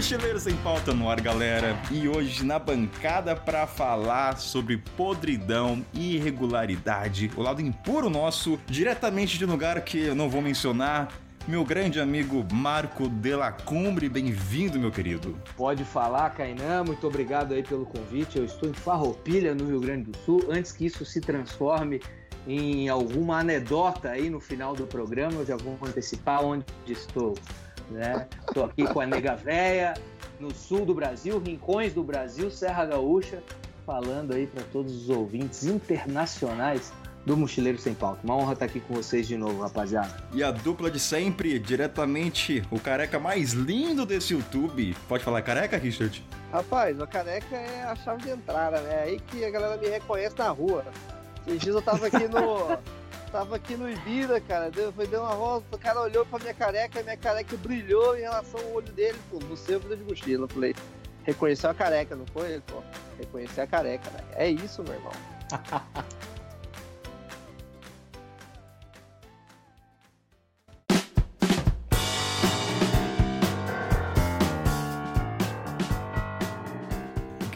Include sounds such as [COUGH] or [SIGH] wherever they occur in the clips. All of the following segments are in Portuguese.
Mochileiro Sem Pauta no ar, galera. E hoje na bancada para falar sobre podridão e irregularidade, o lado impuro nosso, diretamente de um lugar que eu não vou mencionar, meu grande amigo Marco Delacumbre, bem-vindo, meu querido. Pode falar, Kainan, muito obrigado aí pelo convite. Eu estou em Farroupilha, no Rio Grande do Sul. Antes que isso se transforme em alguma anedota aí no final do programa, eu já vou antecipar onde estou. Né? Estou aqui com a Nega Véia, no sul do Brasil, rincões do Brasil, Serra Gaúcha, falando aí para todos os ouvintes internacionais do Mochileiro Sem Pauta. Uma honra estar aqui com vocês de novo, rapaziada. E a dupla de sempre, diretamente, o careca mais lindo desse YouTube. Pode falar careca, Richard? Rapaz, a careca é a chave de entrada, né? É aí que a galera me reconhece na rua. Esses dias eu tava aqui no. Tava aqui no Ibira, cara. Deu, foi deu uma volta, o cara olhou pra minha careca, minha careca brilhou em relação ao olho dele. Pô, você é vida de mochila. Eu falei, reconheceu a careca, não foi? Ele falou, reconhecer a careca, né? É isso, meu irmão. [LAUGHS]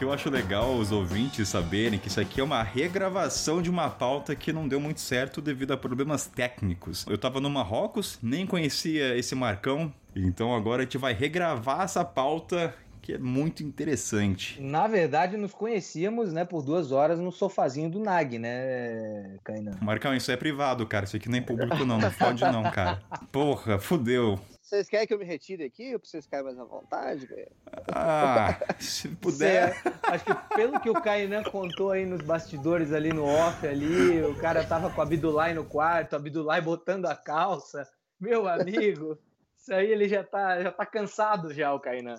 eu acho legal os ouvintes saberem que isso aqui é uma regravação de uma pauta que não deu muito certo devido a problemas técnicos. Eu tava no Marrocos, nem conhecia esse Marcão, então agora a gente vai regravar essa pauta que é muito interessante. Na verdade, nos conhecíamos, né, por duas horas no sofazinho do Nag, né, Kainan? Marcão, isso é privado, cara. Isso aqui nem público não, não pode não, cara. [LAUGHS] Porra, fudeu. Vocês querem que eu me retire aqui ou vocês ficarem mais à vontade? Velho? Ah, [LAUGHS] se puder. Cê, acho que pelo que o Kainan contou aí nos bastidores ali no off ali, o cara tava com a Abdullah no quarto, a Abdullah botando a calça. Meu amigo, isso aí ele já tá, já tá cansado já, o Kainan.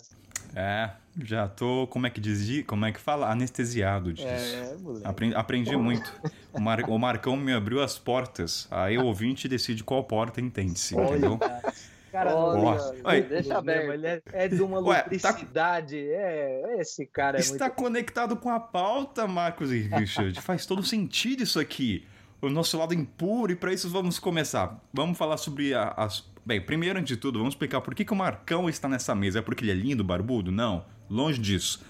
É, já tô, como é que diz, como é que fala? Anestesiado disso. É, aprendi, aprendi muito. O, Mar, o Marcão me abriu as portas, aí o ouvinte decide qual porta entende-se, entendeu? Cara, Olha, Oi, deixa aberto. Ele é, é de uma lubricidade. Ué, tá... é, esse cara é Está muito... conectado com a pauta, Marcos e Richard. Faz todo sentido isso aqui. O nosso lado impuro, e para isso vamos começar. Vamos falar sobre a, as. Bem, primeiro, antes de tudo, vamos explicar por que, que o Marcão está nessa mesa. É porque ele é lindo, barbudo? Não, longe disso.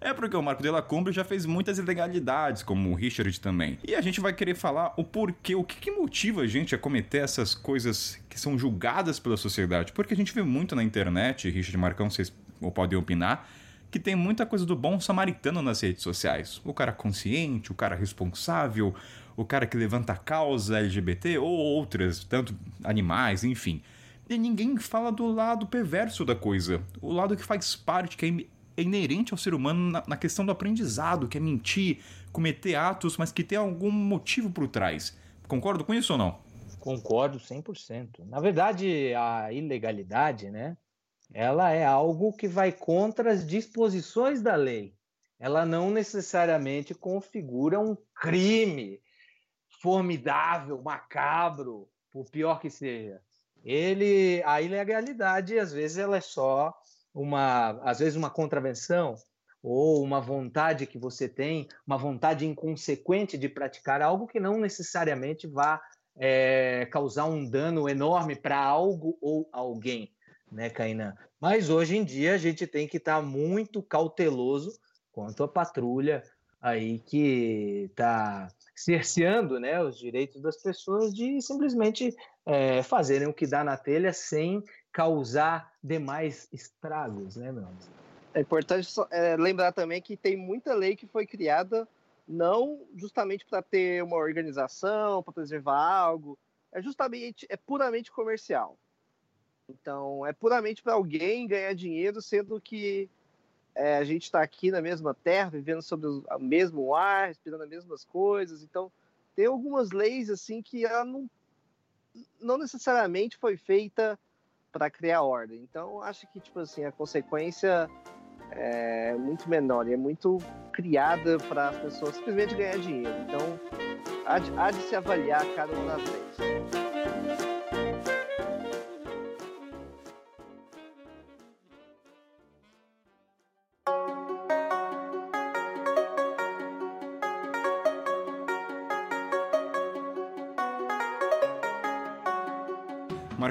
É porque o Marco de la Cumbre já fez muitas ilegalidades, como o Richard também. E a gente vai querer falar o porquê, o que, que motiva a gente a cometer essas coisas que são julgadas pela sociedade. Porque a gente vê muito na internet, Richard Marcão, vocês podem opinar, que tem muita coisa do bom samaritano nas redes sociais. O cara consciente, o cara responsável, o cara que levanta a causa LGBT ou outras, tanto animais, enfim. E ninguém fala do lado perverso da coisa, o lado que faz parte, que é é inerente ao ser humano na, na, questão do aprendizado, que é mentir, cometer atos, mas que tem algum motivo por trás. Concordo com isso ou não? Concordo 100%. Na verdade, a ilegalidade, né? Ela é algo que vai contra as disposições da lei. Ela não necessariamente configura um crime formidável, macabro, por pior que seja. Ele, a ilegalidade, às vezes, ela é só uma, às vezes, uma contravenção ou uma vontade que você tem, uma vontade inconsequente de praticar algo que não necessariamente vá é, causar um dano enorme para algo ou alguém, né, Kainan? Mas hoje em dia a gente tem que estar tá muito cauteloso quanto à patrulha aí que está cerceando né, os direitos das pessoas de simplesmente é, fazerem o que dá na telha sem causar demais estragos, né, meu? É importante é, lembrar também que tem muita lei que foi criada não justamente para ter uma organização, para preservar algo, é justamente, é puramente comercial. Então, é puramente para alguém ganhar dinheiro, sendo que é, a gente está aqui na mesma terra, vivendo sobre o mesmo ar, respirando as mesmas coisas. Então, tem algumas leis assim que ela não, não necessariamente foi feita para criar ordem. Então, acho que tipo assim a consequência é muito menor e é muito criada para as pessoas simplesmente ganhar dinheiro. Então, há de, há de se avaliar cada uma das leis.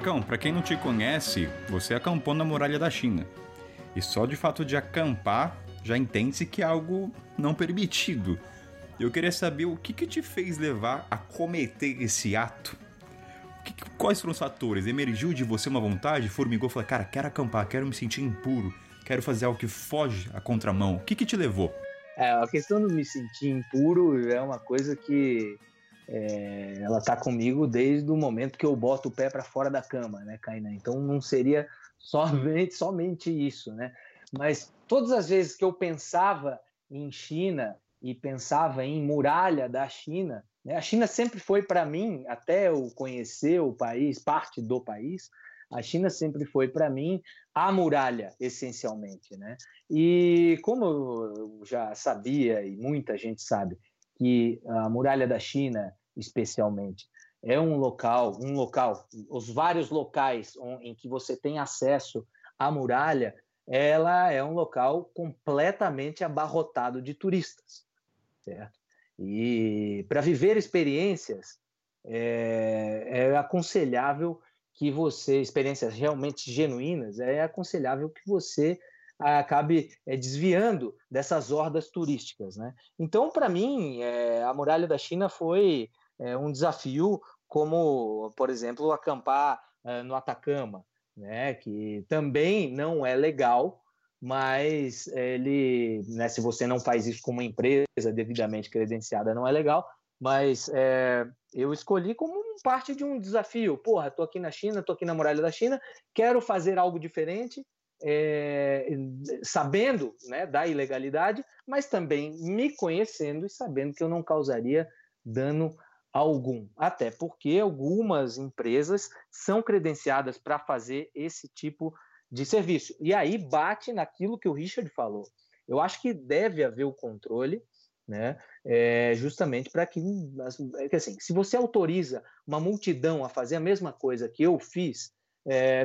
Marcão, para quem não te conhece, você acampou na muralha da China. E só de fato de acampar já entende-se que é algo não permitido. Eu queria saber o que, que te fez levar a cometer esse ato. Que, quais foram os fatores? Emergiu de você uma vontade? Formigou, falou, cara, quero acampar, quero me sentir impuro, quero fazer algo que foge à contramão. O que, que te levou? É, a questão de me sentir impuro é uma coisa que é, ela tá comigo desde o momento que eu boto o pé para fora da cama, né, Kainan? Então não seria somente, somente isso, né? Mas todas as vezes que eu pensava em China e pensava em muralha da China, né? a China sempre foi para mim, até eu conhecer o país, parte do país, a China sempre foi para mim a muralha, essencialmente, né? E como eu já sabia e muita gente sabe que a muralha da China, especialmente, é um local, um local, os vários locais em que você tem acesso à muralha, ela é um local completamente abarrotado de turistas, certo? E para viver experiências é, é aconselhável que você, experiências realmente genuínas, é aconselhável que você acabe é, desviando dessas hordas turísticas. Né? Então, para mim, é, a muralha da China foi é, um desafio, como, por exemplo, acampar no Atacama, né? que também não é legal, mas ele, né, se você não faz isso com uma empresa devidamente credenciada, não é legal, mas é, eu escolhi como parte de um desafio. Porra, tô aqui na China, tô aqui na muralha da China, quero fazer algo diferente, é, sabendo né, da ilegalidade, mas também me conhecendo e sabendo que eu não causaria dano algum. Até porque algumas empresas são credenciadas para fazer esse tipo de serviço. E aí bate naquilo que o Richard falou. Eu acho que deve haver o controle, né? É, justamente para que, assim, se você autoriza uma multidão a fazer a mesma coisa que eu fiz, é,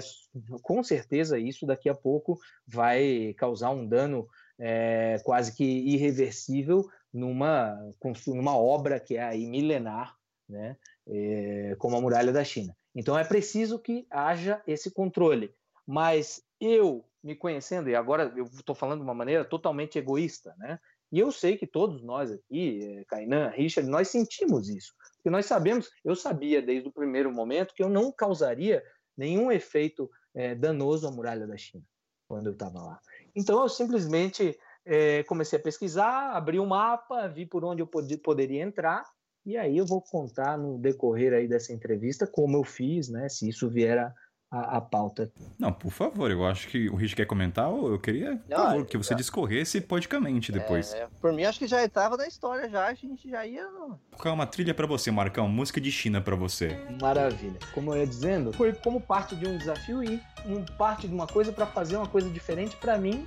com certeza isso daqui a pouco vai causar um dano é, quase que irreversível numa, numa obra que é aí milenar, né? É, como a muralha da China. Então é preciso que haja esse controle. Mas eu me conhecendo e agora eu estou falando de uma maneira totalmente egoísta, né? E eu sei que todos nós aqui, Kainan, eh, Richard, nós sentimos isso. Porque nós sabemos, eu sabia desde o primeiro momento que eu não causaria nenhum efeito é, danoso à muralha da China quando eu estava lá. Então eu simplesmente é, comecei a pesquisar, abri o um mapa, vi por onde eu pod poderia entrar e aí eu vou contar no decorrer aí dessa entrevista como eu fiz, né? Se isso vier a, a, a, pauta. Não, por favor, eu acho que o Rich quer comentar, eu queria Não, favor, que você discorresse podicamente depois. É, por mim, acho que já estava na história já, a gente já ia... É uma trilha para você, Marcão? Música de China para você. Maravilha. Como eu ia dizendo, foi como parte de um desafio e um, parte de uma coisa para fazer uma coisa diferente para mim,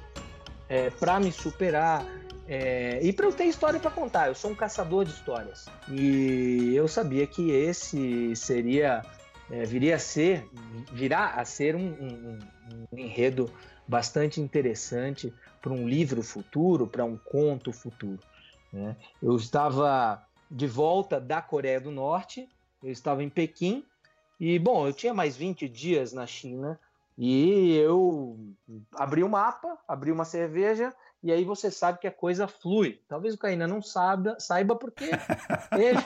é, para me superar, é, e para eu ter história para contar, eu sou um caçador de histórias. E eu sabia que esse seria é, viria a ser, virá a ser um, um, um enredo bastante interessante para um livro futuro, para um conto futuro. Né? Eu estava de volta da Coreia do Norte, eu estava em Pequim, e, bom, eu tinha mais 20 dias na China, e eu abri o um mapa, abri uma cerveja e aí você sabe que a coisa flui. Talvez o Caína não saiba, saiba porque [LAUGHS] ele,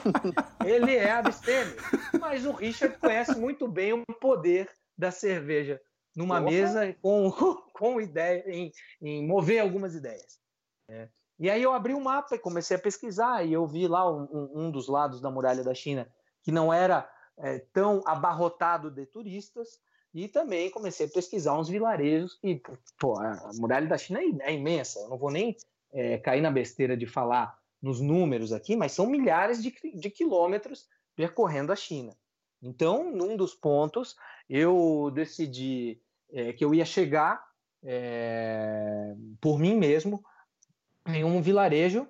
ele é abstêmio. Mas o Richard conhece muito bem o poder da cerveja numa Opa. mesa com, [LAUGHS] com ideia, em, em mover algumas ideias. É. E aí eu abri o um mapa e comecei a pesquisar, e eu vi lá um, um dos lados da muralha da China que não era é, tão abarrotado de turistas, e também comecei a pesquisar uns vilarejos que, pô, a muralha da China é, é imensa. Eu não vou nem é, cair na besteira de falar nos números aqui, mas são milhares de, de quilômetros percorrendo a China. Então, num dos pontos, eu decidi é, que eu ia chegar é, por mim mesmo em um vilarejo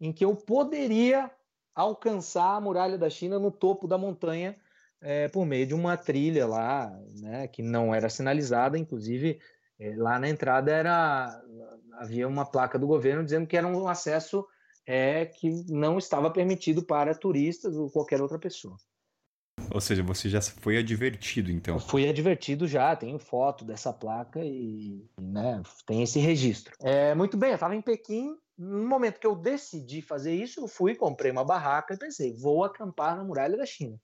em que eu poderia alcançar a muralha da China no topo da montanha é, por meio de uma trilha lá, né, que não era sinalizada, inclusive é, lá na entrada era havia uma placa do governo dizendo que era um acesso é, que não estava permitido para turistas ou qualquer outra pessoa. Ou seja, você já foi advertido, então. Eu fui advertido já, tenho foto dessa placa e né, tem esse registro. É, muito bem, eu estava em Pequim. No momento que eu decidi fazer isso, eu fui, comprei uma barraca e pensei, vou acampar na muralha da China.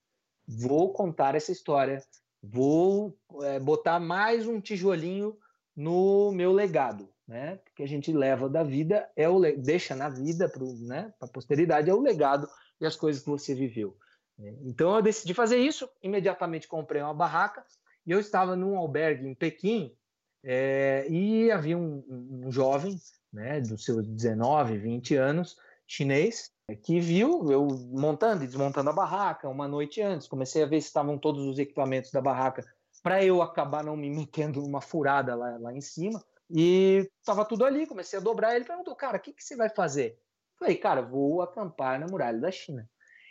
Vou contar essa história, vou é, botar mais um tijolinho no meu legado, né? Que a gente leva da vida é o deixa na vida para né, a posteridade é o legado e as coisas que você viveu. Né? Então eu decidi fazer isso, imediatamente comprei uma barraca e eu estava num albergue em Pequim é, e havia um, um, jovem, né, dos seus 19, 20 anos, chinês, que viu eu montando e desmontando a barraca uma noite antes. Comecei a ver se estavam todos os equipamentos da barraca para eu acabar não me metendo numa furada lá, lá em cima. E estava tudo ali, comecei a dobrar. Ele perguntou, cara, o que, que você vai fazer? Falei, cara, vou acampar na muralha da China.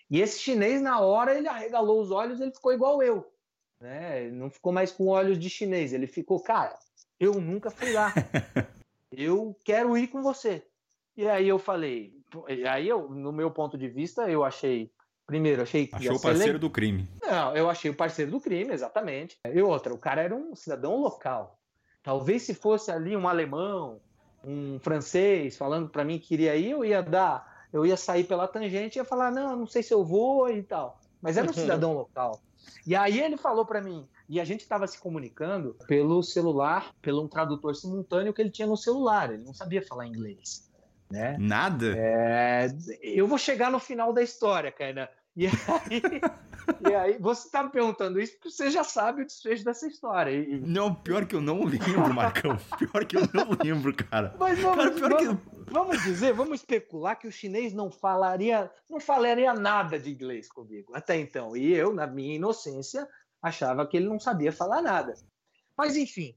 E esse chinês, na hora, ele arregalou os olhos, ele ficou igual eu. Né? Ele não ficou mais com olhos de chinês. Ele ficou, cara, eu nunca fui lá. [LAUGHS] Eu quero ir com você. E aí eu falei, aí eu, no meu ponto de vista, eu achei Primeiro, achei que. Achou o parceiro le... do crime. Não, eu achei o parceiro do crime, exatamente. E outra, o cara era um cidadão local. Talvez se fosse ali um alemão, um francês falando para mim que queria ir, eu ia dar, eu ia sair pela tangente e ia falar, não, não sei se eu vou e tal. Mas era um [LAUGHS] cidadão local. E aí ele falou para mim, e a gente estava se comunicando pelo celular, pelo um tradutor simultâneo que ele tinha no celular. Ele não sabia falar inglês. Né? Nada? É, eu vou chegar no final da história, Kainan. E aí, [LAUGHS] e aí você está me perguntando isso porque você já sabe o desfecho dessa história. E... Não, pior que eu não lembro, Marcão. Pior que eu não lembro, cara. Mas vamos, cara, vamos, que... vamos dizer, vamos especular que o chinês não falaria, não falaria nada de inglês comigo até então. E eu, na minha inocência, achava que ele não sabia falar nada. Mas enfim,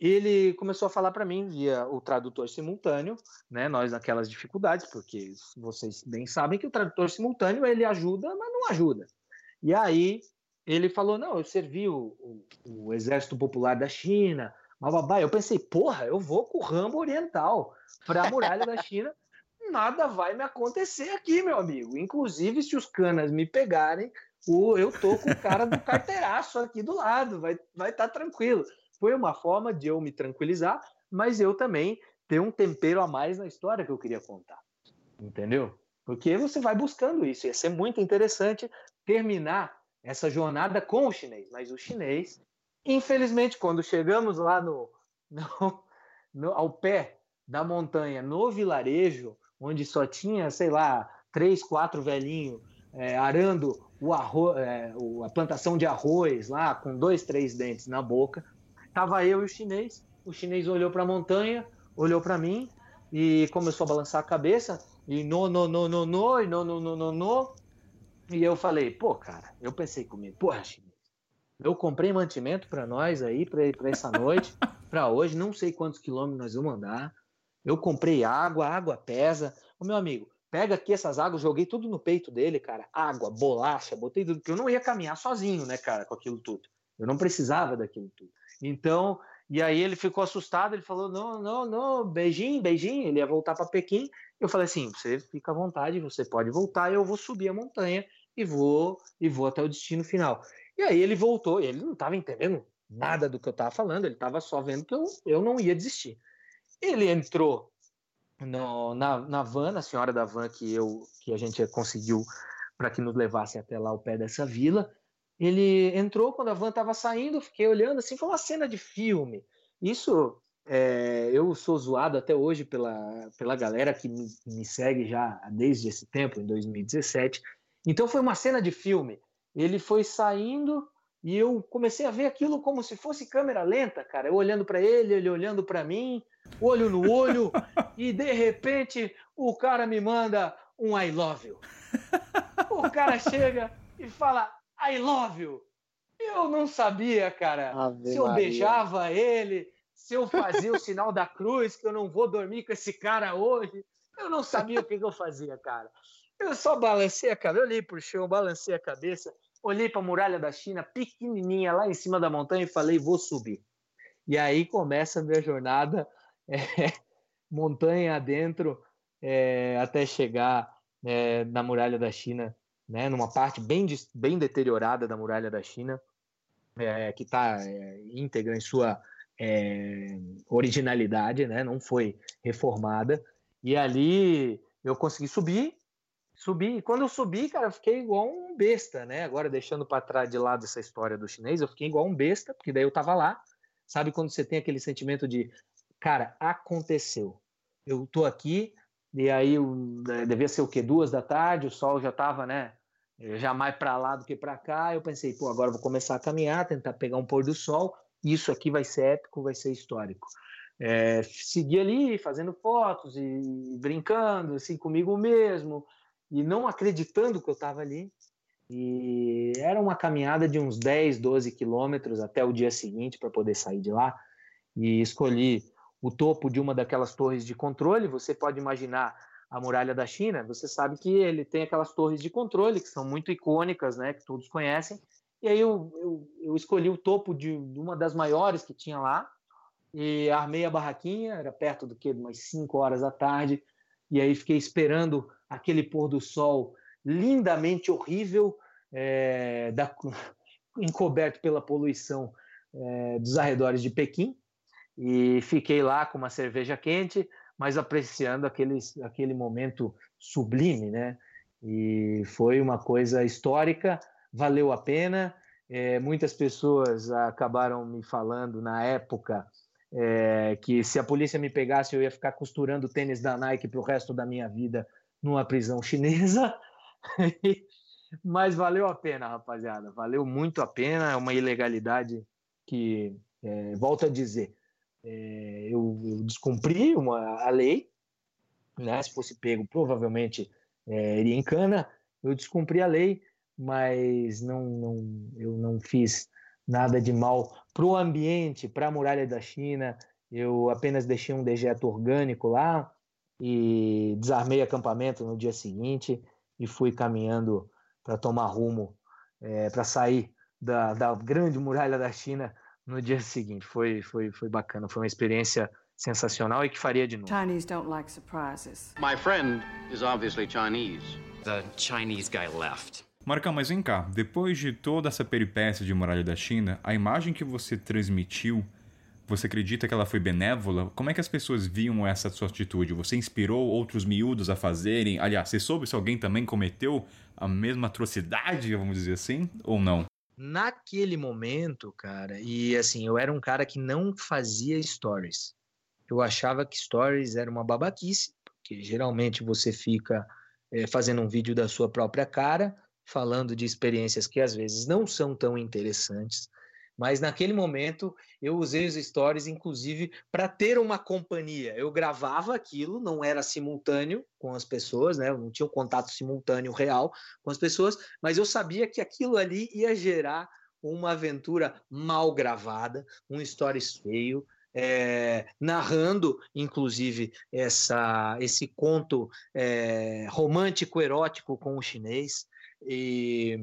ele começou a falar para mim via o tradutor simultâneo, né? Nós naquelas dificuldades, porque vocês bem sabem que o tradutor simultâneo ele ajuda, mas não ajuda. E aí ele falou: não, eu servi o, o, o Exército Popular da China, bababá. Eu pensei, porra, eu vou com o Rambo Oriental para a muralha da China, nada vai me acontecer aqui, meu amigo. Inclusive, se os canas me pegarem, eu tô com o cara do carteiraço aqui do lado, vai estar vai tá tranquilo. Foi uma forma de eu me tranquilizar, mas eu também ter um tempero a mais na história que eu queria contar. Entendeu? Porque você vai buscando isso. Ia ser muito interessante terminar essa jornada com o chinês. Mas o chinês, infelizmente, quando chegamos lá no, no, no ao pé da montanha, no vilarejo, onde só tinha, sei lá, três, quatro velhinhos é, arando o arroz, é, a plantação de arroz lá, com dois, três dentes na boca, Tava eu e o chinês. O chinês olhou para a montanha, olhou para mim e começou a balançar a cabeça. E no, no, no, no, no, e no, no, no, no, no. E eu falei, pô, cara, eu pensei comigo, porra, chinês, eu comprei mantimento para nós aí, para essa noite, [LAUGHS] para hoje, não sei quantos quilômetros nós vamos andar. Eu comprei água, água pesa. Ô, meu amigo, pega aqui essas águas, joguei tudo no peito dele, cara. Água, bolacha, botei tudo, porque eu não ia caminhar sozinho, né, cara, com aquilo tudo. Eu não precisava daquilo tudo. Então, e aí ele ficou assustado, ele falou: não, não, não, beijinho, beijinho. Ele ia voltar para Pequim. Eu falei assim: você fica à vontade, você pode voltar, eu vou subir a montanha e vou e vou até o destino final. E aí ele voltou, ele não estava entendendo nada do que eu estava falando, ele estava só vendo que eu, eu não ia desistir. Ele entrou no, na, na van, na senhora da van que, eu, que a gente conseguiu para que nos levasse até lá ao pé dessa vila. Ele entrou quando a van estava saindo, fiquei olhando assim, foi uma cena de filme. Isso é, eu sou zoado até hoje pela, pela galera que me, me, segue já desde esse tempo, em 2017. Então foi uma cena de filme. Ele foi saindo e eu comecei a ver aquilo como se fosse câmera lenta, cara. Eu olhando para ele, ele olhando para mim, olho no olho, [LAUGHS] e de repente o cara me manda um I love you. [LAUGHS] O cara chega e fala I love you. Eu não sabia, cara, Ave se eu Maria. beijava ele, se eu fazia o [LAUGHS] sinal da cruz, que eu não vou dormir com esse cara hoje. Eu não sabia o que, que eu fazia, cara. Eu só balancei a cabeça, olhei pro chão, balancei a cabeça, olhei para a muralha da China, pequenininha, lá em cima da montanha, e falei, vou subir. E aí começa a minha jornada, [LAUGHS] é, montanha adentro, é, até chegar é, na muralha da China né, numa parte bem, bem deteriorada da muralha da China, é, que está é, íntegra em sua é, originalidade, né, não foi reformada. E ali eu consegui subir, subir. E quando eu subi, cara, eu fiquei igual um besta, né? Agora deixando para trás de lado essa história do chinês, eu fiquei igual um besta, porque daí eu tava lá. Sabe quando você tem aquele sentimento de, cara, aconteceu. Eu tô aqui, e aí né, devia ser o quê? Duas da tarde, o sol já tava, né? Já mais para lá do que para cá. Eu pensei, pô, agora eu vou começar a caminhar, tentar pegar um pôr do sol. Isso aqui vai ser épico, vai ser histórico. É, segui ali fazendo fotos e brincando assim comigo mesmo e não acreditando que eu estava ali. E era uma caminhada de uns 10, 12 quilômetros até o dia seguinte para poder sair de lá. E escolhi o topo de uma daquelas torres de controle. Você pode imaginar a muralha da China. Você sabe que ele tem aquelas torres de controle que são muito icônicas, né? Que todos conhecem. E aí eu, eu, eu escolhi o topo de uma das maiores que tinha lá e armei a barraquinha, era perto do que, umas 5 horas da tarde, e aí fiquei esperando aquele pôr do sol lindamente horrível, é, da, [LAUGHS] encoberto pela poluição é, dos arredores de Pequim, e fiquei lá com uma cerveja quente, mas apreciando aquele, aquele momento sublime, né? E foi uma coisa histórica, valeu a pena. É, muitas pessoas acabaram me falando na época é, que se a polícia me pegasse eu ia ficar costurando tênis da Nike para o resto da minha vida numa prisão chinesa. [LAUGHS] Mas valeu a pena, rapaziada. Valeu muito a pena. É uma ilegalidade que, é, volto a dizer, é, eu, eu, descumpri uma, a lei. Né? Se fosse pego, provavelmente é, iria em cana. Eu descumpri a lei, mas não, não, eu não fiz nada de mal para o ambiente, para a muralha da China. Eu apenas deixei um dejeto orgânico lá e desarmei acampamento no dia seguinte e fui caminhando para tomar rumo, é, para sair da, da grande muralha da China no dia seguinte. Foi, foi, foi bacana, foi uma experiência sensacional e que faria de novo. Chinese don't like surprises. My friend is obviously Chinese. The Chinese guy left. Marca, mas vem cá, depois de toda essa peripécia de muralha da China, a imagem que você transmitiu, você acredita que ela foi benévola? Como é que as pessoas viam essa sua atitude? Você inspirou outros miúdos a fazerem? Aliás, você soube se alguém também cometeu a mesma atrocidade, vamos dizer assim, ou não? Naquele momento, cara, e assim, eu era um cara que não fazia stories. Eu achava que stories era uma babaquice, porque geralmente você fica é, fazendo um vídeo da sua própria cara, falando de experiências que às vezes não são tão interessantes, mas naquele momento eu usei os stories, inclusive, para ter uma companhia. Eu gravava aquilo, não era simultâneo com as pessoas, né? Não tinha um contato simultâneo real com as pessoas, mas eu sabia que aquilo ali ia gerar uma aventura mal gravada, um stories feio, é, narrando, inclusive, essa, esse conto é, romântico erótico com o chinês. E,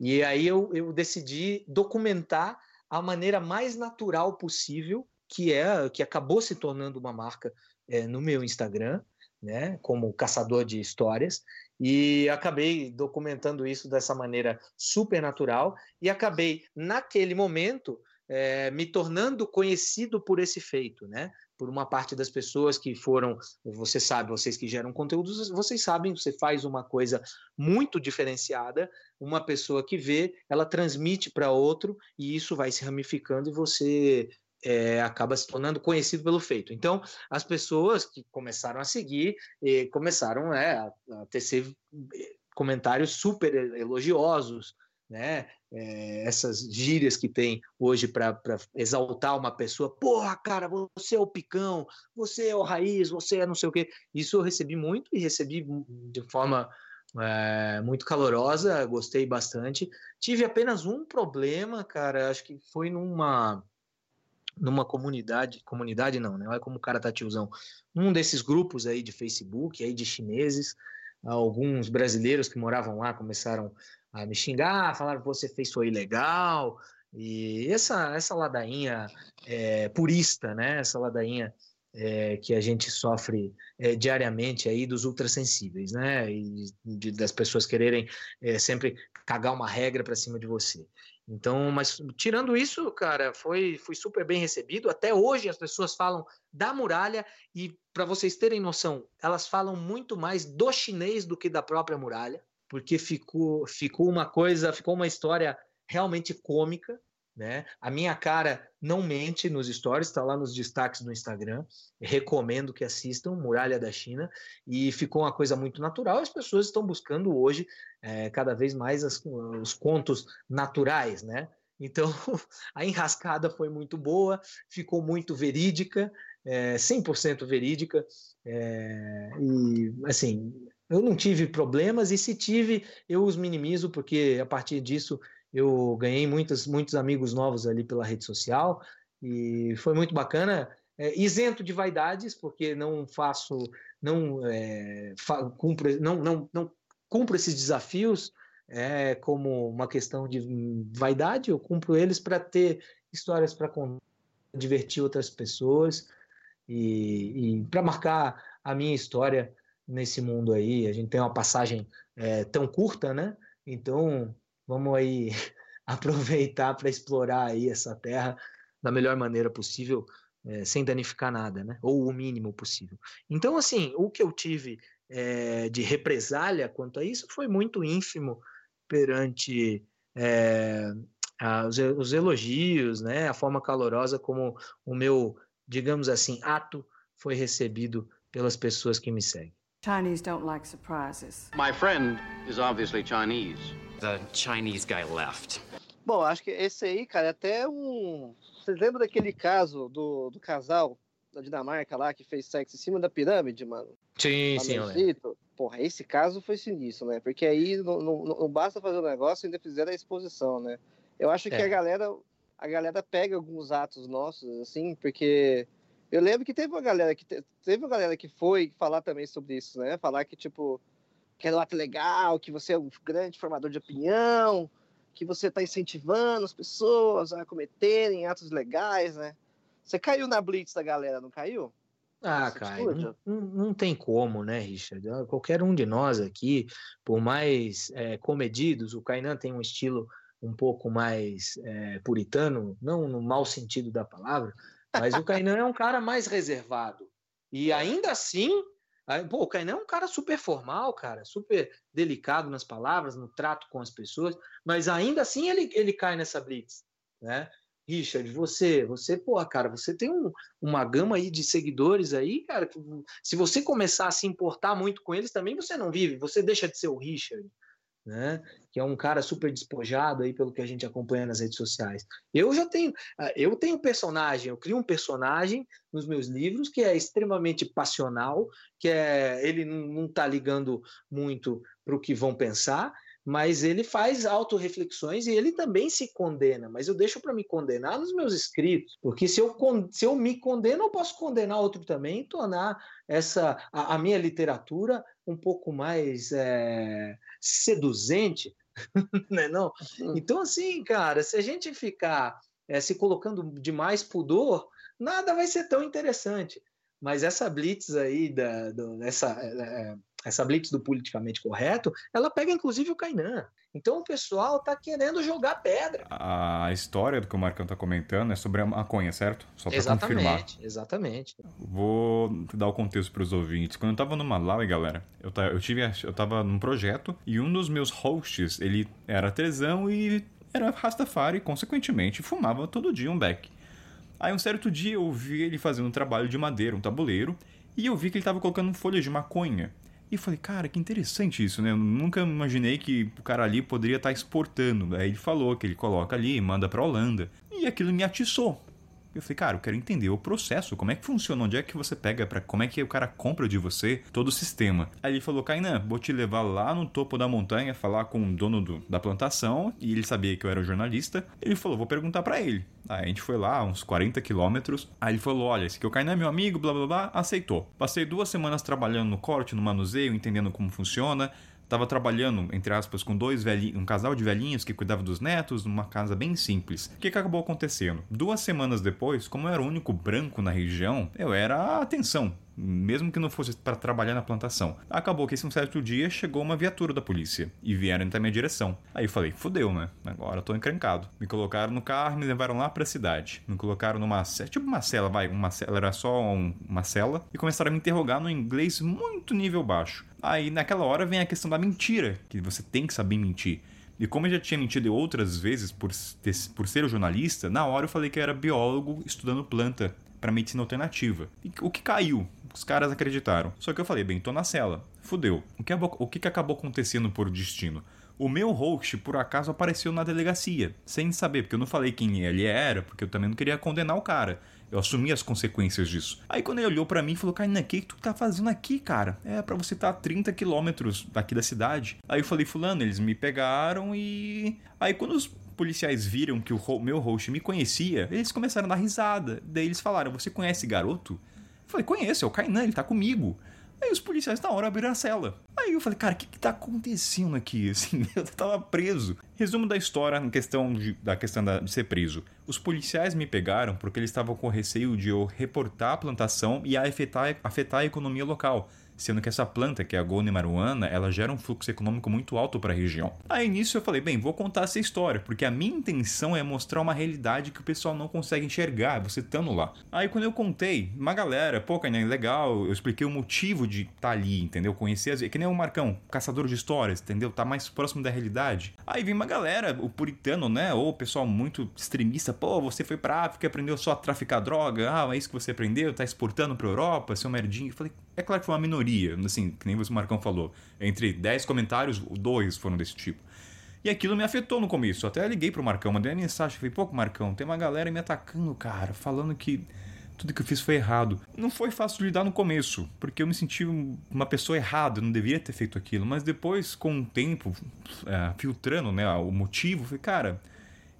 e aí eu, eu decidi documentar a maneira mais natural possível, que é que acabou se tornando uma marca é, no meu Instagram, né, como caçador de histórias, e acabei documentando isso dessa maneira super natural. E acabei naquele momento é, me tornando conhecido por esse feito, né? por uma parte das pessoas que foram, você sabe, vocês que geram conteúdos, vocês sabem, você faz uma coisa muito diferenciada, uma pessoa que vê, ela transmite para outro e isso vai se ramificando e você é, acaba se tornando conhecido pelo feito. Então, as pessoas que começaram a seguir começaram é, a, a tecer eh, comentários super elogiosos, né? É, essas gírias que tem hoje para exaltar uma pessoa, porra, cara, você é o picão, você é o raiz, você é não sei o quê. Isso eu recebi muito e recebi de forma é, muito calorosa, gostei bastante. Tive apenas um problema, cara, acho que foi numa numa comunidade, comunidade não, né? Olha como o cara tá tiozão. Um desses grupos aí de Facebook, aí de chineses, alguns brasileiros que moravam lá começaram a me xingar, falaram que você fez foi ilegal, e essa, essa ladainha é, purista, né? Essa ladainha é, que a gente sofre é, diariamente aí dos ultrassensíveis, né? E de, das pessoas quererem é, sempre cagar uma regra para cima de você. Então, mas tirando isso, cara, foi, foi super bem recebido. Até hoje as pessoas falam da muralha e, para vocês terem noção, elas falam muito mais do chinês do que da própria muralha, porque ficou, ficou uma coisa, ficou uma história realmente cômica. Né? A minha cara não mente nos stories, está lá nos destaques do Instagram. Recomendo que assistam Muralha da China e ficou uma coisa muito natural. As pessoas estão buscando hoje é, cada vez mais as, os contos naturais, né? Então [LAUGHS] a enrascada foi muito boa, ficou muito verídica, é, 100% verídica é, e assim eu não tive problemas e se tive eu os minimizo porque a partir disso eu ganhei muitos, muitos amigos novos ali pela rede social e foi muito bacana. É, isento de vaidades, porque não faço, não, é, fa, cumpro, não, não, não cumpro esses desafios é, como uma questão de vaidade, eu cumpro eles para ter histórias para divertir outras pessoas e, e para marcar a minha história nesse mundo aí. A gente tem uma passagem é, tão curta, né? Então vamos aí [LAUGHS] aproveitar para explorar aí essa terra da melhor maneira possível, é, sem danificar nada, né? Ou o mínimo possível. Então, assim, o que eu tive é, de represália quanto a isso foi muito ínfimo perante é, os, elogios, né? A forma calorosa como o meu, digamos assim, ato foi recebido pelas pessoas que me seguem. Chinese don't like surprises. My friend is obviously Chinese. The Chinese guy left. Bom, acho que esse aí, cara, é até um. Vocês lembram daquele caso do, do casal da Dinamarca lá que fez sexo em cima da pirâmide, mano? Sim, sim, eu Porra, esse caso foi sinistro, né? Porque aí não, não, não basta fazer o um negócio, ainda fizeram a exposição, né? Eu acho que é. a galera a galera pega alguns atos nossos, assim, porque eu lembro que teve uma galera que teve uma galera que foi falar também sobre isso, né? Falar que, tipo, que era um ato legal, que você é um grande formador de opinião, que você está incentivando as pessoas a cometerem atos legais, né? Você caiu na blitz da galera, não caiu? Ah, cara, não, não, tem como, né, Richard? Ah, qualquer um de nós aqui, por mais é, comedidos, o Kainan tem um estilo um pouco mais é, puritano, não no mau sentido da palavra, mas o Kainan é um cara mais reservado. E ainda assim, Pô, o Kainan é um cara super formal, cara, super delicado nas palavras, no trato com as pessoas, mas ainda assim ele, ele cai nessa blitz, né? Richard, você, você, pô, cara, você tem um, uma gama aí de seguidores aí, cara, que se você começar a se importar muito com eles também, você não vive, você deixa de ser o Richard, né? Que é um cara super despojado aí pelo que a gente acompanha nas redes sociais. Eu já tenho, ah, eu tenho personagem, eu crio um personagem nos meus livros que é extremamente passional, que é ele não está ligando muito para o que vão pensar, mas ele faz autorreflexões e ele também se condena, mas eu deixo para me condenar nos meus escritos, porque se eu, se eu me condeno, eu posso condenar outro também e tornar essa a, a minha literatura um pouco mais é, seduzente, [LAUGHS] né? Não? Então, assim, cara, se a gente ficar é, se colocando de mais pudor, nada vai ser tão interessante. Mas essa blitz aí, da, do, essa, é, essa blitz do politicamente correto, ela pega inclusive o Kainan. Então o pessoal tá querendo jogar pedra. A história do que o Marcão tá comentando é sobre a maconha, certo? Só para confirmar. Exatamente. Vou dar o contexto para os ouvintes. Quando eu tava no Malawi, galera, eu, eu, tive, eu tava num projeto e um dos meus hosts, ele era tesão e era Rastafari, consequentemente fumava todo dia um beck. Aí um certo dia eu vi ele fazendo um trabalho de madeira, um tabuleiro, e eu vi que ele estava colocando folhas de maconha. E falei, cara, que interessante isso, né? Eu nunca imaginei que o cara ali poderia estar tá exportando. Aí ele falou que ele coloca ali e manda pra Holanda. E aquilo me atiçou. Eu falei, cara, eu quero entender o processo, como é que funciona, onde é que você pega para como é que o cara compra de você todo o sistema. Aí ele falou, Kainan, vou te levar lá no topo da montanha, falar com o dono do, da plantação, e ele sabia que eu era jornalista. Ele falou, vou perguntar para ele. Aí a gente foi lá, uns 40 quilômetros. Aí ele falou: Olha, esse aqui é o Kainan meu amigo, blá blá blá. Aceitou. Passei duas semanas trabalhando no corte, no manuseio, entendendo como funciona Tava trabalhando, entre aspas, com dois velhinhos, um casal de velhinhos que cuidava dos netos, numa casa bem simples. O que, que acabou acontecendo? Duas semanas depois, como eu era o único branco na região, eu era a atenção mesmo que não fosse para trabalhar na plantação. Acabou que esse um certo dia chegou uma viatura da polícia e vieram até minha direção. Aí eu falei, fudeu, né? Agora eu tô encrencado. Me colocaram no carro e me levaram lá pra cidade. Me colocaram numa tipo uma cela, vai, uma cela, era só um, uma cela e começaram a me interrogar no inglês muito nível baixo. Aí naquela hora vem a questão da mentira, que você tem que saber mentir. E como eu já tinha mentido outras vezes por, ter, por ser jornalista, na hora eu falei que eu era biólogo estudando planta para medicina alternativa. E o que caiu? Os caras acreditaram. Só que eu falei, bem, tô na cela. Fudeu. O que, o que acabou acontecendo por destino? O meu host, por acaso, apareceu na delegacia, sem saber, porque eu não falei quem ele era, porque eu também não queria condenar o cara. Eu assumi as consequências disso. Aí quando ele olhou para mim e falou, Kainan, o que, que tu tá fazendo aqui, cara? É para você tá a 30 quilômetros daqui da cidade. Aí eu falei, fulano, eles me pegaram e... Aí quando os policiais viram que o meu host me conhecia, eles começaram a dar risada. Daí eles falaram, você conhece garoto? Falei, conheço, é o Kainan, ele tá comigo. Aí os policiais na hora abriram a cela. Aí eu falei, cara, o que, que tá acontecendo aqui? [LAUGHS] Assim, eu tava preso. Resumo da história em questão de, da questão da, de ser preso. Os policiais me pegaram porque eles estavam com receio de eu reportar a plantação e afetar, afetar a economia local sendo que essa planta, que é a Golden Marijuana, ela gera um fluxo econômico muito alto para a região. Aí nisso eu falei, bem, vou contar essa história, porque a minha intenção é mostrar uma realidade que o pessoal não consegue enxergar, você estando lá. Aí quando eu contei, uma galera, pô, é legal, eu expliquei o motivo de estar tá ali, entendeu? Conhecer, as... que nem o Marcão, caçador de histórias, entendeu? Tá mais próximo da realidade. Aí vem uma galera, o puritano, né, ou o pessoal muito extremista, pô, você foi pra África aprendeu só a traficar droga, ah, é isso que você aprendeu, tá exportando pra Europa, seu merdinho. Eu falei, é claro que foi uma minoria, assim, que nem o Marcão falou. Entre 10 comentários, dois foram desse tipo. E aquilo me afetou no começo. Até liguei pro Marcão, mandei uma mensagem, falei, pô, Marcão, tem uma galera me atacando, cara, falando que tudo que eu fiz foi errado. Não foi fácil lidar no começo, porque eu me senti uma pessoa errada, não deveria ter feito aquilo. Mas depois, com o tempo, é, filtrando né, o motivo, falei, cara,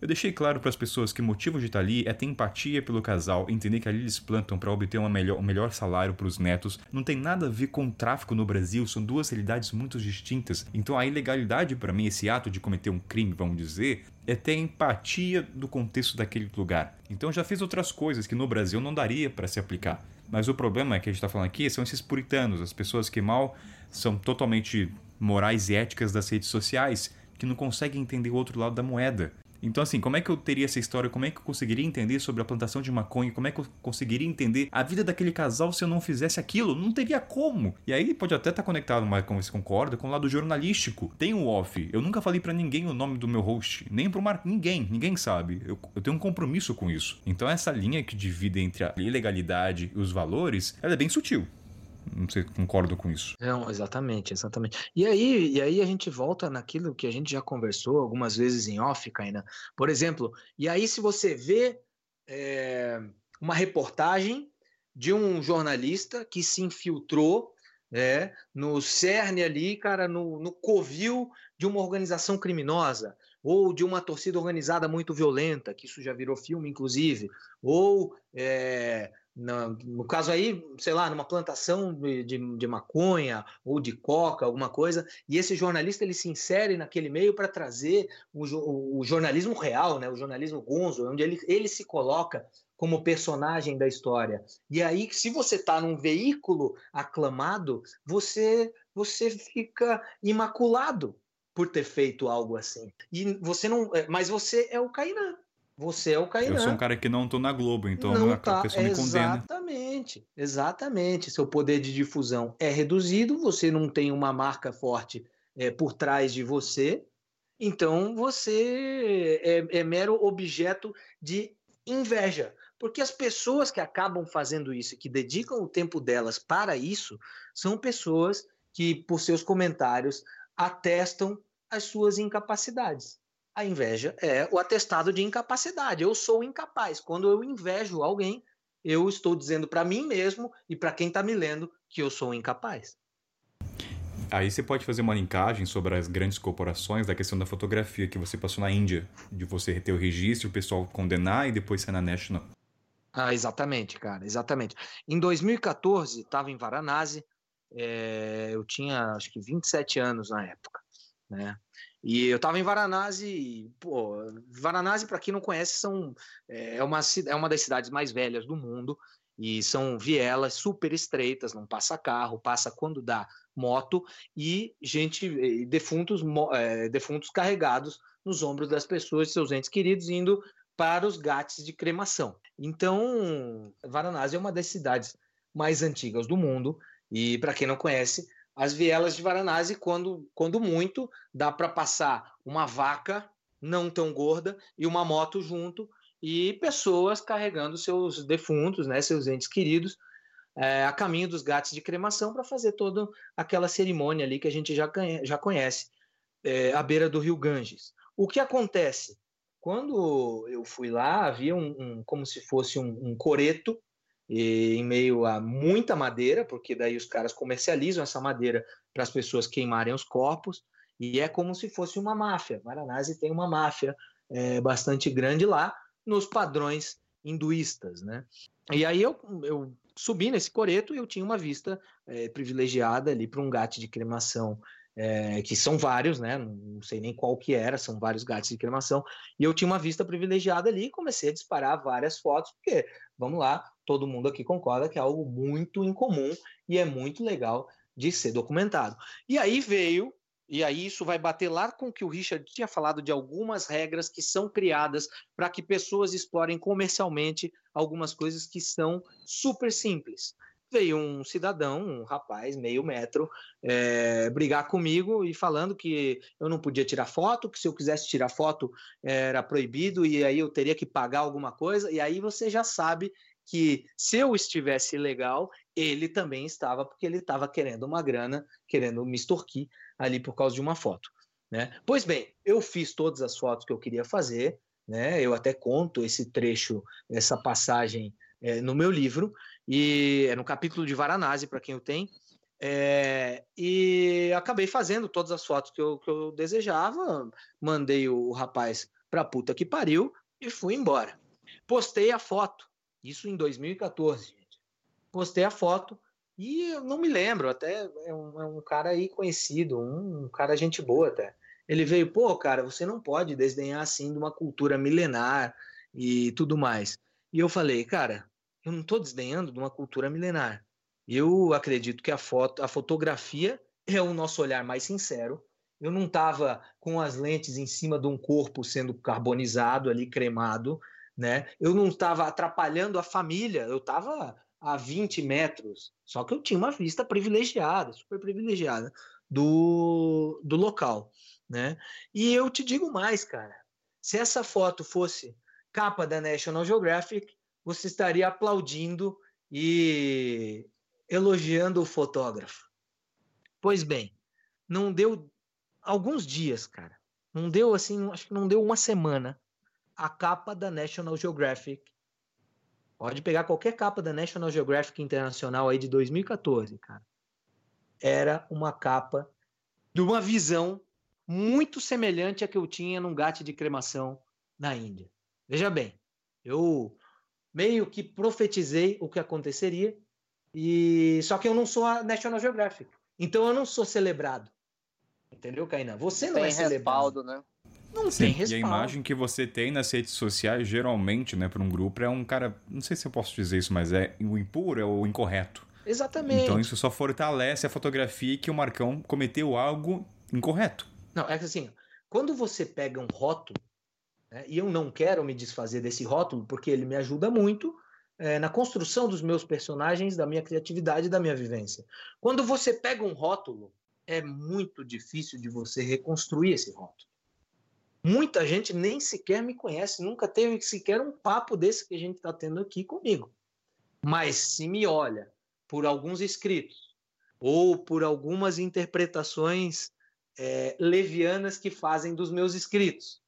eu deixei claro para as pessoas que o motivo de estar ali é ter empatia pelo casal, entender que ali eles plantam para obter melhor, um melhor salário para os netos. Não tem nada a ver com tráfico no Brasil, são duas realidades muito distintas. Então a ilegalidade para mim, esse ato de cometer um crime, vamos dizer, é ter empatia do contexto daquele lugar. Então já fiz outras coisas que no Brasil não daria para se aplicar. Mas o problema é que a gente está falando aqui são esses puritanos, as pessoas que mal são totalmente morais e éticas das redes sociais, que não conseguem entender o outro lado da moeda. Então, assim, como é que eu teria essa história? Como é que eu conseguiria entender sobre a plantação de maconha? Como é que eu conseguiria entender a vida daquele casal se eu não fizesse aquilo? Não teria como. E aí pode até estar conectado, mas como você concorda, com o lado jornalístico. Tem o off. Eu nunca falei para ninguém o nome do meu host, nem pro Mar... ninguém, ninguém sabe. Eu, eu tenho um compromisso com isso. Então essa linha que divide entre a ilegalidade e os valores, ela é bem sutil. Não sei, concordo com isso. Não, exatamente, exatamente. E aí, e aí a gente volta naquilo que a gente já conversou algumas vezes em off, Kaina. Por exemplo, e aí se você vê é, uma reportagem de um jornalista que se infiltrou é, no cerne ali, cara, no, no covil de uma organização criminosa, ou de uma torcida organizada muito violenta, que isso já virou filme, inclusive, ou é, no, no, caso aí, sei lá, numa plantação de, de, de, maconha ou de coca, alguma coisa, e esse jornalista ele se insere naquele meio para trazer o, o, o, jornalismo real, né, o jornalismo gonzo, onde ele, ele se coloca como personagem da história. E aí, se você está num veículo aclamado, você você fica imaculado por ter feito algo assim. E você não, é, mas você é o Kainan. Você é o Kainan. Eu sou um cara que não tô na Globo, então não a tá, pessoa me condena. Exatamente, exatamente. Seu poder de difusão é reduzido, você não tem uma marca forte é, por trás de você, então você é, é mero objeto de inveja. Porque as pessoas que acabam fazendo isso, que dedicam o tempo delas para isso, são pessoas que, por seus comentários, atestam as suas incapacidades. A inveja é o atestado de incapacidade. Eu sou incapaz. Quando eu invejo alguém, eu estou dizendo para mim mesmo e para quem está me lendo que eu sou incapaz. Aí você pode fazer uma linkagem sobre as grandes corporações da questão da fotografia que você passou na Índia, de você ter o registro, o pessoal condenar e depois ser na National. Ah, exatamente, cara, exatamente. Em 2014, estava em Varanasi, é, eu tinha acho que 27 anos na época, né? E eu estava em Varanasi, pô, Varanasi, para quem não conhece, são, é, é, uma, é uma das cidades mais velhas do mundo, e são vielas super estreitas, não passa carro, passa quando dá moto, e gente, defuntos, é, defuntos carregados nos ombros das pessoas, seus entes queridos, indo para os gates de cremação. Então, Varanasi é uma das cidades mais antigas do mundo, e para quem não conhece, as vielas de Varanasi, quando, quando muito, dá para passar uma vaca não tão gorda e uma moto junto e pessoas carregando seus defuntos, né, seus entes queridos, é, a caminho dos gatos de cremação para fazer toda aquela cerimônia ali que a gente já, já conhece, é, à beira do rio Ganges. O que acontece? Quando eu fui lá, havia um, um como se fosse um, um coreto e, em meio a muita madeira, porque daí os caras comercializam essa madeira para as pessoas queimarem os corpos, e é como se fosse uma máfia. Varanasi tem uma máfia é, bastante grande lá, nos padrões hinduístas, né? E aí eu, eu subi nesse coreto e eu tinha uma vista é, privilegiada ali para um gato de cremação é, que são vários, né? Não sei nem qual que era, são vários gatos de cremação. E eu tinha uma vista privilegiada ali e comecei a disparar várias fotos, porque, vamos lá, todo mundo aqui concorda que é algo muito incomum e é muito legal de ser documentado. E aí veio, e aí isso vai bater lá com o que o Richard tinha falado de algumas regras que são criadas para que pessoas explorem comercialmente algumas coisas que são super simples veio um cidadão, um rapaz, meio metro, é, brigar comigo e falando que eu não podia tirar foto, que se eu quisesse tirar foto era proibido e aí eu teria que pagar alguma coisa. E aí você já sabe que se eu estivesse ilegal, ele também estava, porque ele estava querendo uma grana, querendo me extorquir ali por causa de uma foto. Né? Pois bem, eu fiz todas as fotos que eu queria fazer, né? eu até conto esse trecho, essa passagem é, no meu livro, e é no capítulo de Varanasi, para quem o tem. É, e acabei fazendo todas as fotos que eu, que eu desejava, mandei o rapaz para puta que pariu e fui embora. Postei a foto, isso em 2014, gente. Postei a foto e eu não me lembro, até é um, é um cara aí conhecido, um, um cara gente boa até. Ele veio, pô, cara, você não pode desdenhar assim de uma cultura milenar e tudo mais. E eu falei, cara, eu não estou desdenhando de uma cultura milenar. Eu acredito que a foto, a fotografia é o nosso olhar mais sincero. Eu não estava com as lentes em cima de um corpo sendo carbonizado ali, cremado, né? Eu não estava atrapalhando a família, eu estava a 20 metros. Só que eu tinha uma vista privilegiada, super privilegiada do, do local, né? E eu te digo mais, cara. Se essa foto fosse capa da National Geographic, você estaria aplaudindo e elogiando o fotógrafo. Pois bem, não deu alguns dias, cara. Não deu assim, acho que não deu uma semana. A capa da National Geographic. Pode pegar qualquer capa da National Geographic Internacional aí de 2014, cara. Era uma capa de uma visão muito semelhante à que eu tinha num gato de cremação na Índia. Veja bem, eu meio que profetizei o que aconteceria. E só que eu não sou a National Geographic. Então eu não sou celebrado. Entendeu, Kainan? Você não, tem é respaldo, né? Não Sim, tem respaldo. E a imagem que você tem nas redes sociais, geralmente, né, para um grupo, é um cara. Não sei se eu posso dizer isso, mas é o impuro, é o incorreto. Exatamente. Então isso só fortalece a fotografia que o Marcão cometeu algo incorreto. Não, é assim, quando você pega um rótulo né? E eu não quero me desfazer desse rótulo porque ele me ajuda muito é, na construção dos meus personagens, da minha criatividade e da minha vivência. Quando você pega um rótulo, é muito difícil de você reconstruir esse rótulo. Muita gente nem sequer me conhece, nunca teve sequer um papo desse que a gente está tendo aqui comigo. Mas se me olha por alguns escritos ou por algumas interpretações é, levianas que fazem dos meus escritos,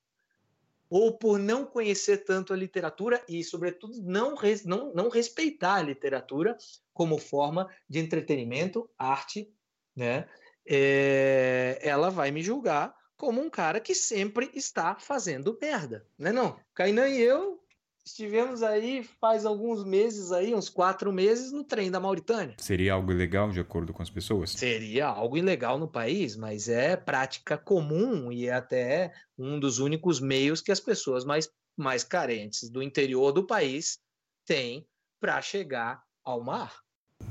ou por não conhecer tanto a literatura e, sobretudo, não, não, não respeitar a literatura como forma de entretenimento, arte, né? É, ela vai me julgar como um cara que sempre está fazendo merda, né? Não, Kainan e eu estivemos aí faz alguns meses aí, uns quatro meses, no trem da Mauritânia. Seria algo ilegal de acordo com as pessoas? Seria algo ilegal no país, mas é prática comum e é até um dos únicos meios que as pessoas mais, mais carentes do interior do país têm para chegar ao mar.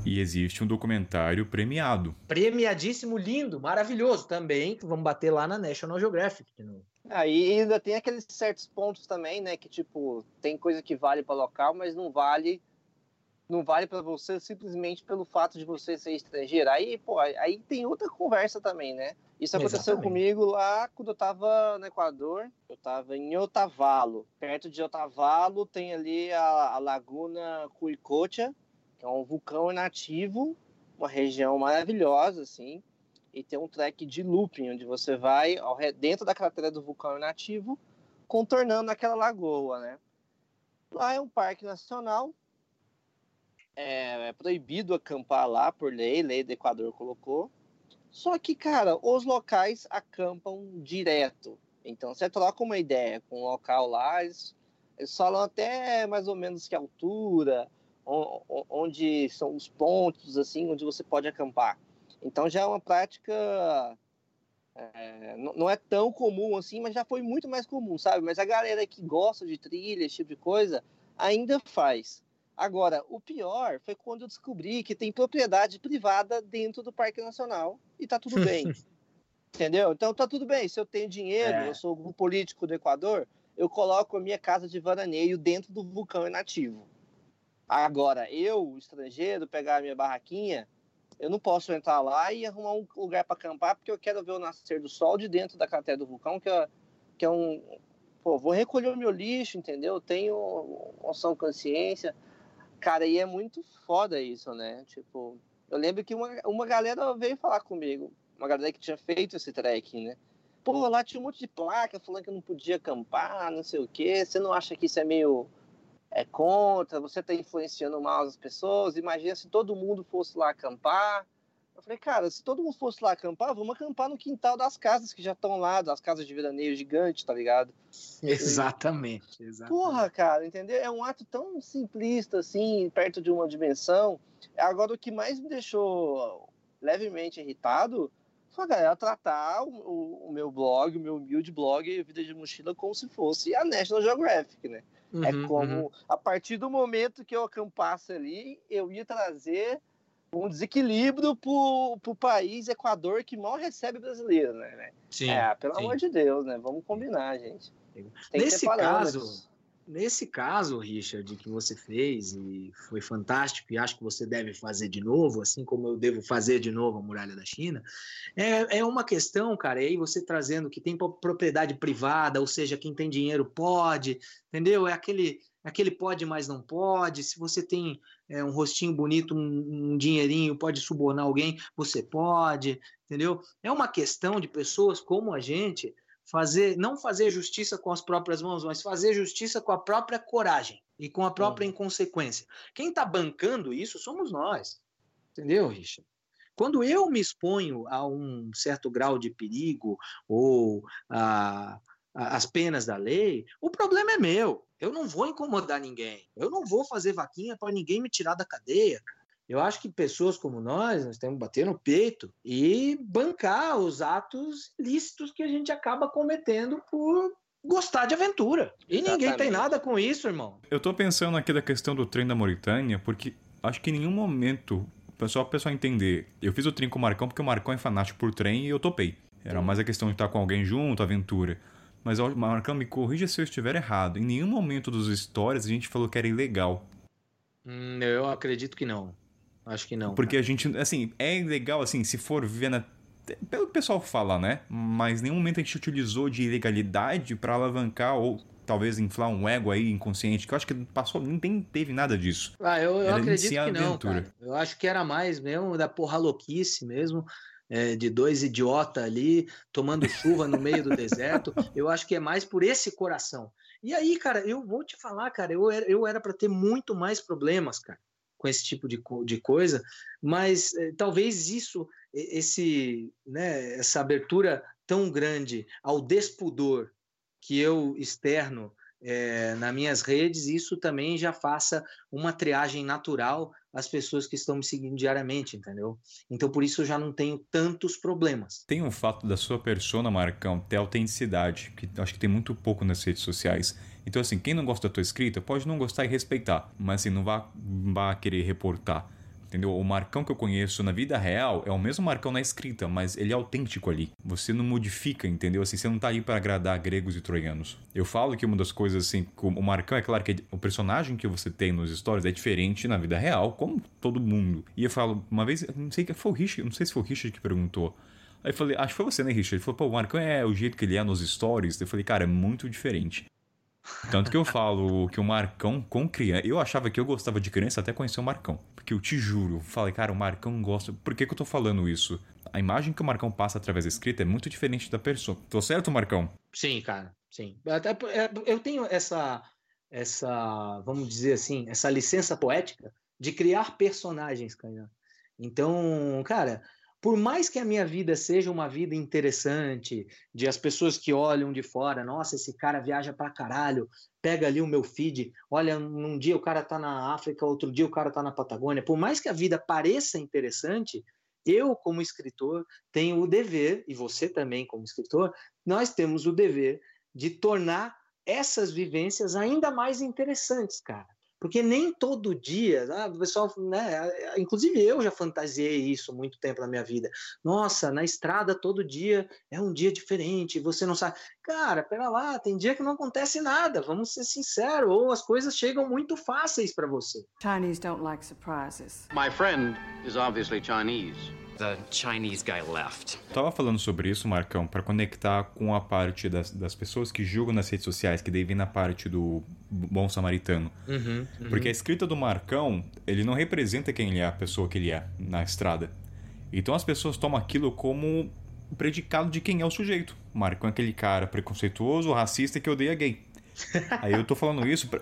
E existe um documentário premiado. Premiadíssimo, lindo, maravilhoso também. Vamos bater lá na National Geographic. Aí ah, ainda tem aqueles certos pontos também, né? Que tipo, tem coisa que vale para local, mas não vale não vale para você simplesmente pelo fato de você ser estrangeiro. Aí, pô, aí tem outra conversa também, né? Isso aconteceu Exatamente. comigo lá quando eu tava no Equador. Eu tava em Otavalo. Perto de Otavalo tem ali a, a Laguna Cuicocha, que é um vulcão inativo, uma região maravilhosa, assim. E tem um trek de looping, onde você vai ao, dentro da cratera do vulcão inativo, contornando aquela lagoa, né? Lá é um parque nacional, é, é, proibido acampar lá por lei, lei do Equador colocou. Só que, cara, os locais acampam direto. Então você troca uma ideia com o local lá, eles, eles falam até mais ou menos que altura, onde são os pontos, assim, onde você pode acampar. Então já é uma prática. É, não é tão comum assim, mas já foi muito mais comum, sabe? Mas a galera que gosta de trilha, esse tipo de coisa, ainda faz. Agora, o pior foi quando eu descobri que tem propriedade privada dentro do Parque Nacional e tá tudo bem. [LAUGHS] Entendeu? Então tá tudo bem. Se eu tenho dinheiro, é. eu sou um político do Equador, eu coloco a minha casa de varaneio dentro do vulcão inativo. Agora, eu, estrangeiro, pegar a minha barraquinha, eu não posso entrar lá e arrumar um lugar para acampar porque eu quero ver o nascer do sol de dentro da cratera do vulcão, que é, que é um. Pô, vou recolher o meu lixo, entendeu? Eu tenho noção, consciência. Cara, e é muito foda isso, né? Tipo, eu lembro que uma, uma galera veio falar comigo, uma galera que tinha feito esse trek, né? Pô, lá tinha um monte de placa falando que eu não podia acampar, não sei o quê. Você não acha que isso é meio é contra? Você tá influenciando mal as pessoas? Imagina se todo mundo fosse lá acampar. Eu falei, cara, se todo mundo fosse lá acampar, vamos acampar no quintal das casas que já estão lá, das casas de veraneio gigante, tá ligado? [LAUGHS] Exatamente, exatamente. Porra, cara, entendeu? É um ato tão simplista, assim, perto de uma dimensão. Agora, o que mais me deixou levemente irritado foi a galera tratar o, o, o meu blog, o meu humilde blog, Vida de Mochila, como se fosse a National Geographic, né? Uhum, é como, uhum. a partir do momento que eu acampasse ali, eu ia trazer um desequilíbrio para o país Equador que mal recebe brasileiro, né? Sim, é, pelo sim. amor de Deus, né? Vamos combinar, gente. Tem nesse caso, nesse caso, Richard, que você fez e foi fantástico e acho que você deve fazer de novo, assim como eu devo fazer de novo a muralha da China, é, é uma questão, cara. E aí você trazendo que tem propriedade privada, ou seja, quem tem dinheiro pode, entendeu? É aquele aquele pode, mas não pode. Se você tem é, um rostinho bonito, um, um, dinheirinho, pode subornar alguém, você pode, entendeu? É uma questão de pessoas como a gente fazer, não fazer justiça com as próprias mãos, mas fazer justiça com a própria coragem e com a própria uhum. inconsequência. Quem está bancando isso somos nós, entendeu, Richard? Quando eu me exponho a um certo grau de perigo ou a, a, as penas da lei, o problema é meu. Eu não vou incomodar ninguém. Eu não vou fazer vaquinha para ninguém me tirar da cadeia. Eu acho que pessoas como nós, nós temos que bater no peito e bancar os atos ilícitos que a gente acaba cometendo por gostar de aventura. E Exatamente. ninguém tem nada com isso, irmão. Eu tô pensando aqui da questão do trem da Mauritânia, porque acho que em nenhum momento, só o pessoal entender, eu fiz o trem com o Marcão porque o Marcão é fanático por trem e eu topei. Era mais a questão de estar com alguém junto, aventura. Mas, Marcão, me corrija se eu estiver errado. Em nenhum momento dos histórias a gente falou que era ilegal. Hum, eu acredito que não. Acho que não. Porque a gente, assim, é legal, assim, se for ver na. Pelo pessoal fala, né? Mas em nenhum momento a gente utilizou de ilegalidade para alavancar ou talvez inflar um ego aí inconsciente, que eu acho que passou, nem teve nada disso. Ah, eu, eu acredito que não, cara. Eu acho que era mais mesmo da porra louquice mesmo é, de dois idiotas ali tomando chuva no meio do [LAUGHS] deserto. Eu acho que é mais por esse coração. E aí, cara, eu vou te falar, cara, eu era, eu era para ter muito mais problemas, cara, com esse tipo de, de coisa, mas é, talvez isso, esse, né, essa abertura tão grande ao despudor que eu externo é, nas minhas redes, isso também já faça uma triagem natural às pessoas que estão me seguindo diariamente, entendeu? Então, por isso eu já não tenho tantos problemas. Tem um fato da sua persona, Marcão, ter autenticidade, que acho que tem muito pouco nas redes sociais. Então, assim, quem não gosta da tua escrita pode não gostar e respeitar, mas assim, não vá, vá querer reportar. Entendeu? O Marcão que eu conheço na vida real é o mesmo Marcão na escrita, mas ele é autêntico ali. Você não modifica, entendeu? Assim, você não tá ali para agradar gregos e troianos. Eu falo que uma das coisas, assim, o Marcão, é claro que o personagem que você tem nos stories é diferente na vida real, como todo mundo. E eu falo, uma vez, não sei que foi o Richard, não sei se foi o Richard que perguntou. Aí eu falei, acho que foi você, né, Richard? Ele falou, pô, o Marcão é o jeito que ele é nos stories. Eu falei, cara, é muito diferente. Tanto que eu falo que o Marcão com criança. Eu achava que eu gostava de criança até conhecer o Marcão. Porque eu te juro, falei, cara, o Marcão gosta. Por que, que eu tô falando isso? A imagem que o Marcão passa através da escrita é muito diferente da pessoa. Tô certo, Marcão? Sim, cara, sim. Até, é, eu tenho essa, essa, vamos dizer assim, essa licença poética de criar personagens, Kainan. Então, cara, por mais que a minha vida seja uma vida interessante, de as pessoas que olham de fora, nossa, esse cara viaja pra caralho, pega ali o meu feed, olha, num dia o cara tá na África, outro dia o cara tá na Patagônia, por mais que a vida pareça interessante, eu, como escritor, tenho o dever, e você também, como escritor, nós temos o dever de tornar essas vivências ainda mais interessantes, cara. Porque nem todo dia, ah, o pessoal, né? Inclusive eu já fantasiei isso muito tempo na minha vida. Nossa, na estrada todo dia é um dia diferente, você não sabe. Cara, pera lá, tem dia que não acontece nada, vamos ser sinceros, ou as coisas chegam muito fáceis para você. Chinese don't like surprises. My friend is obviously Chinese. The Chinese guy left. Tava falando sobre isso, Marcão, para conectar com a parte das, das pessoas que julgam nas redes sociais, que daí vem na parte do bom samaritano. Uhum, uhum. Porque a escrita do Marcão, ele não representa quem ele é, a pessoa que ele é na estrada. Então as pessoas tomam aquilo como predicado de quem é o sujeito. Marcão é aquele cara preconceituoso, racista que odeia gay. [LAUGHS] Aí eu tô falando isso pra...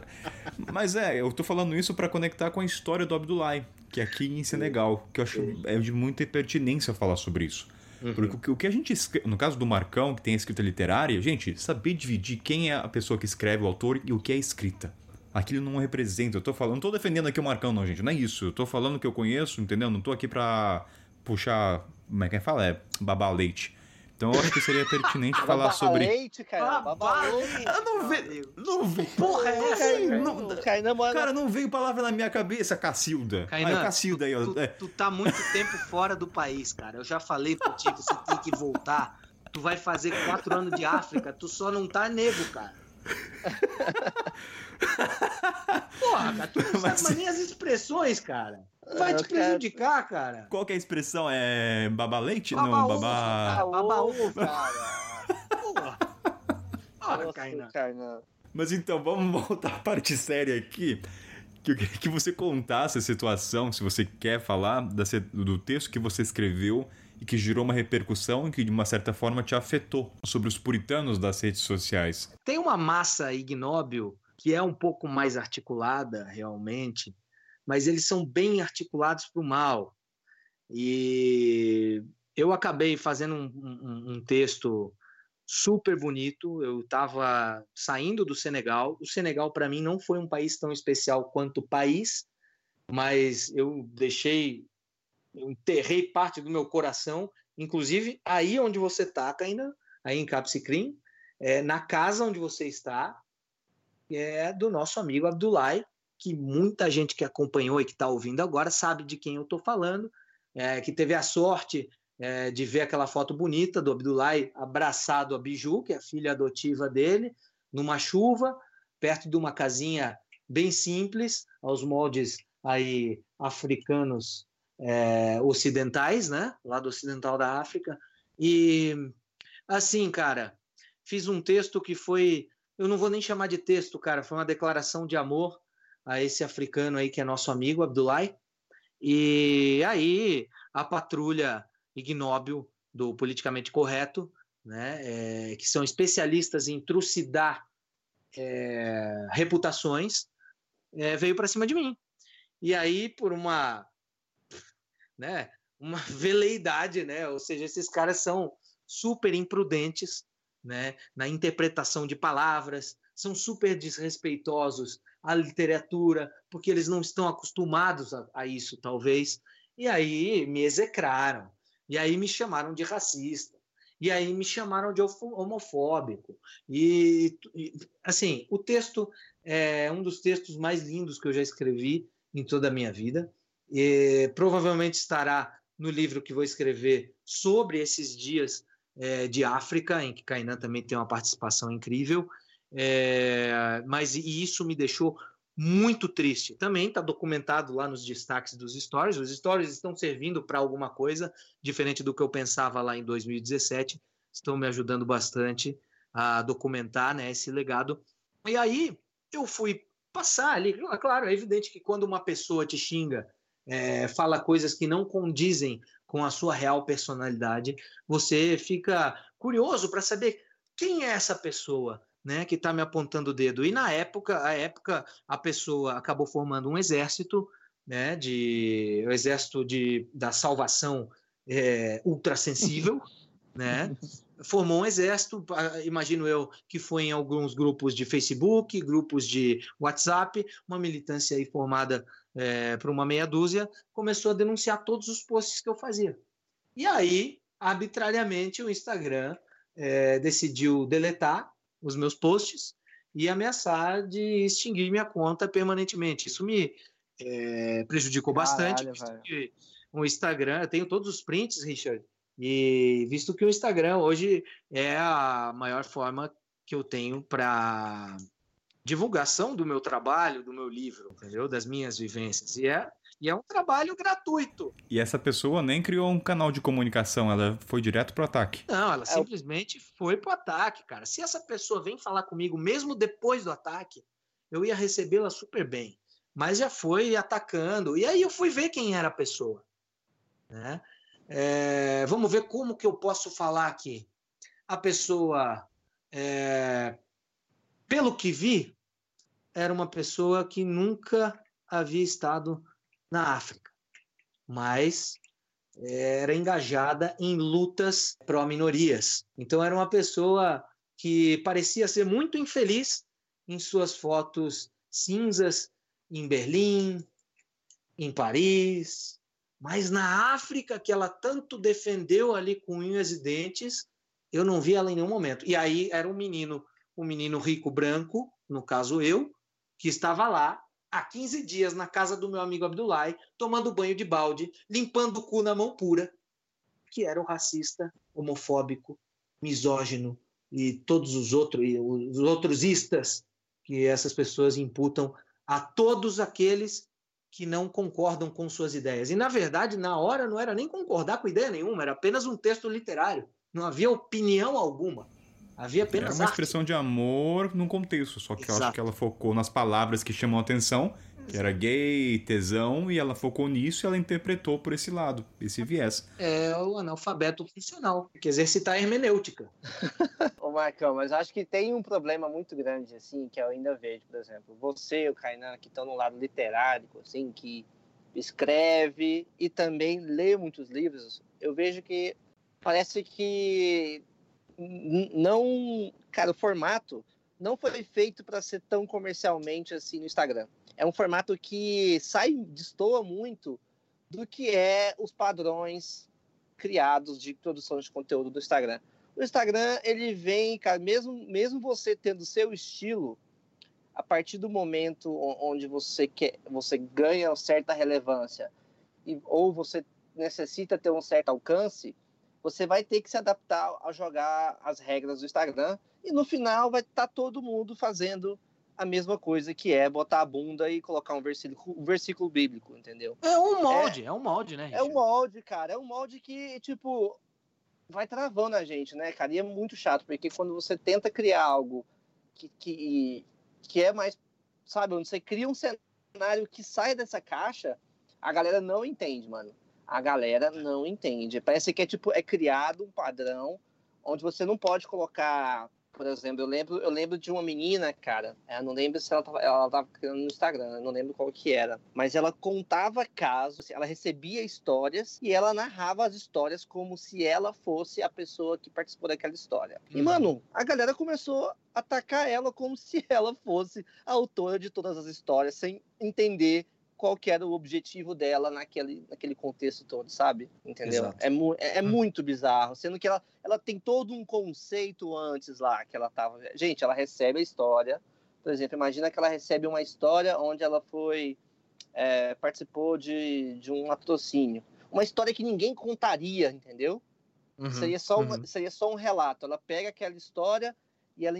Mas é, eu tô falando isso para conectar com a história do Abdullah, que aqui em Senegal, que eu acho é de muita pertinência falar sobre isso. Uhum. Porque o que a gente escreve, no caso do Marcão, que tem a escrita literária, gente, saber dividir quem é a pessoa que escreve, o autor, e o que é escrita. Aquilo não representa. Eu tô falando, não tô defendendo aqui o Marcão, não, gente. Não é isso. Eu tô falando que eu conheço, entendeu? Não tô aqui pra puxar. Como é que fala? É babar leite. Então eu acho que seria pertinente [LAUGHS] falar sobre. Leite, cara. Ah, não veio. Não veio. Porra, é essa? Não, Kainan, cara, não veio palavra na minha cabeça, Cacilda. Kainan, ah, Cacilda aí, ó. Tu, é. tu tá muito tempo fora do país, cara. Eu já falei pra ti que você tem que voltar. Tu vai fazer quatro anos de África, tu só não tá nego, cara. [LAUGHS] [LAUGHS] Porra, cara, tu não Mas... sabe nem as expressões, cara. Vai te prejudicar, cara. Qual que é a expressão? É babaleite? Baba não, babá. Babaú, cara. Porra. Porra, Kainan. Mas então, vamos voltar à parte séria aqui. Que eu queria que você contasse a situação, se você quer falar do texto que você escreveu e que gerou uma repercussão e que de uma certa forma te afetou sobre os puritanos das redes sociais. Tem uma massa ignóbil que é um pouco mais articulada realmente, mas eles são bem articulados para o mal. E eu acabei fazendo um, um, um texto super bonito. Eu estava saindo do Senegal. O Senegal, para mim, não foi um país tão especial quanto o país, mas eu deixei eu enterrei parte do meu coração, inclusive aí onde você está, ainda aí em Capsicrim, é, na casa onde você está, é do nosso amigo Abdullah, que muita gente que acompanhou e que está ouvindo agora sabe de quem eu estou falando, é, que teve a sorte é, de ver aquela foto bonita do Abdullah abraçado a Biju, que é a filha adotiva dele, numa chuva, perto de uma casinha bem simples, aos moldes aí africanos é, ocidentais, né? Lado ocidental da África. E assim, cara, fiz um texto que foi, eu não vou nem chamar de texto, cara, foi uma declaração de amor a esse africano aí que é nosso amigo Abdullah. E aí a patrulha ignóbil do politicamente correto, né, é, que são especialistas em trucidar é, reputações, é, veio para cima de mim. E aí, por uma né, uma [LAUGHS] veleidade, né? Ou seja, esses caras são super imprudentes, né, na interpretação de palavras, são super desrespeitosos à literatura, porque eles não estão acostumados a, a isso, talvez. E aí me execraram. E aí me chamaram de racista. E aí me chamaram de homofóbico. E, e, assim, o texto é um dos textos mais lindos que eu já escrevi em toda a minha vida. E, provavelmente estará no livro que vou escrever sobre esses dias é, de África, em que Kainan também tem uma participação incrível. É, mas e isso me deixou muito triste. Também está documentado lá nos destaques dos stories. Os stories estão servindo para alguma coisa, diferente do que eu pensava lá em 2017. Estão me ajudando bastante a documentar né, esse legado. E aí eu fui passar ali. Claro, é evidente que quando uma pessoa te xinga, é, fala coisas que não condizem com a sua real personalidade, você fica curioso para saber quem é essa pessoa né, que está me apontando o dedo. E na época, a época, a pessoa acabou formando um exército, né, de o exército de, da salvação é, ultrassensível, [LAUGHS] né? Formou um exército, imagino eu, que foi em alguns grupos de Facebook, grupos de WhatsApp, uma militância aí formada é, por uma meia dúzia, começou a denunciar todos os posts que eu fazia. E aí, arbitrariamente, o Instagram é, decidiu deletar os meus posts e ameaçar de extinguir minha conta permanentemente. Isso me é, prejudicou bastante. Caralho, o Instagram, eu tenho todos os prints, Richard, e visto que o Instagram hoje é a maior forma que eu tenho para divulgação do meu trabalho, do meu livro, entendeu? Das minhas vivências. E é e é um trabalho gratuito. E essa pessoa nem criou um canal de comunicação, ela foi direto pro ataque. Não, ela é. simplesmente foi pro ataque, cara. Se essa pessoa vem falar comigo mesmo depois do ataque, eu ia recebê-la super bem. Mas já foi atacando. E aí eu fui ver quem era a pessoa. Né? É, vamos ver como que eu posso falar aqui. A pessoa, é, pelo que vi, era uma pessoa que nunca havia estado na África, mas era engajada em lutas pró-minorias. Então era uma pessoa que parecia ser muito infeliz em suas fotos cinzas em Berlim, em Paris, mas na África que ela tanto defendeu ali com unhas e dentes, eu não vi ela em nenhum momento. E aí era um menino, um menino rico branco, no caso eu, que estava lá há 15 dias na casa do meu amigo Abdullah, tomando banho de balde, limpando o cu na mão pura, que era o racista, homofóbico, misógino e todos os outros, os outros istas que essas pessoas imputam a todos aqueles que não concordam com suas ideias. E, na verdade, na hora não era nem concordar com ideia nenhuma, era apenas um texto literário. Não havia opinião alguma. Havia apenas. Era uma expressão de amor num contexto, só que Exato. eu acho que ela focou nas palavras que chamam a atenção, que era gay, tesão, e ela focou nisso e ela interpretou por esse lado, esse viés. É o analfabeto funcional, que exercitar a hermenêutica. [LAUGHS] Ô Marcão, mas acho que tem um problema muito grande, assim, que eu ainda vejo, por exemplo, você e o Kainan, que estão no lado literário, assim, que escreve e também lê muitos livros, eu vejo que parece que não, cara, o formato não foi feito para ser tão comercialmente assim no Instagram. É um formato que sai, destoa muito do que é os padrões criados de produção de conteúdo do Instagram. O Instagram, ele vem, cara, mesmo, mesmo você tendo seu estilo, a partir do momento onde você quer, você ganha certa relevância e, ou você necessita ter um certo alcance, você vai ter que se adaptar a jogar as regras do Instagram e no final vai estar tá todo mundo fazendo a mesma coisa que é botar a bunda e colocar um versículo, um versículo bíblico, entendeu? É um molde, é, é um molde, né? Richard? É um molde, cara. É um molde que, tipo, vai travando a gente, né, cara? E é muito chato, porque quando você tenta criar algo que, que, que é mais, sabe, onde você cria um cenário que sai dessa caixa, a galera não entende, mano a galera não entende. Parece que é tipo é criado um padrão onde você não pode colocar Por exemplo, eu lembro, eu lembro de uma menina, cara, eu não lembro se ela tava, ela tava criando no Instagram, eu não lembro qual que era, mas ela contava casos, ela recebia histórias e ela narrava as histórias como se ela fosse a pessoa que participou daquela história. E, uhum. mano, a galera começou a atacar ela como se ela fosse a autora de todas as histórias, sem entender qual que era o objetivo dela naquele, naquele contexto todo, sabe? Entendeu? É, é, é hum. muito bizarro, sendo que ela, ela tem todo um conceito antes lá que ela tava. Gente, ela recebe a história. Por exemplo, imagina que ela recebe uma história onde ela foi. É, participou de, de um latrocínio. Uma história que ninguém contaria, entendeu? Uhum, seria, só uma, uhum. seria só um relato. Ela pega aquela história e ela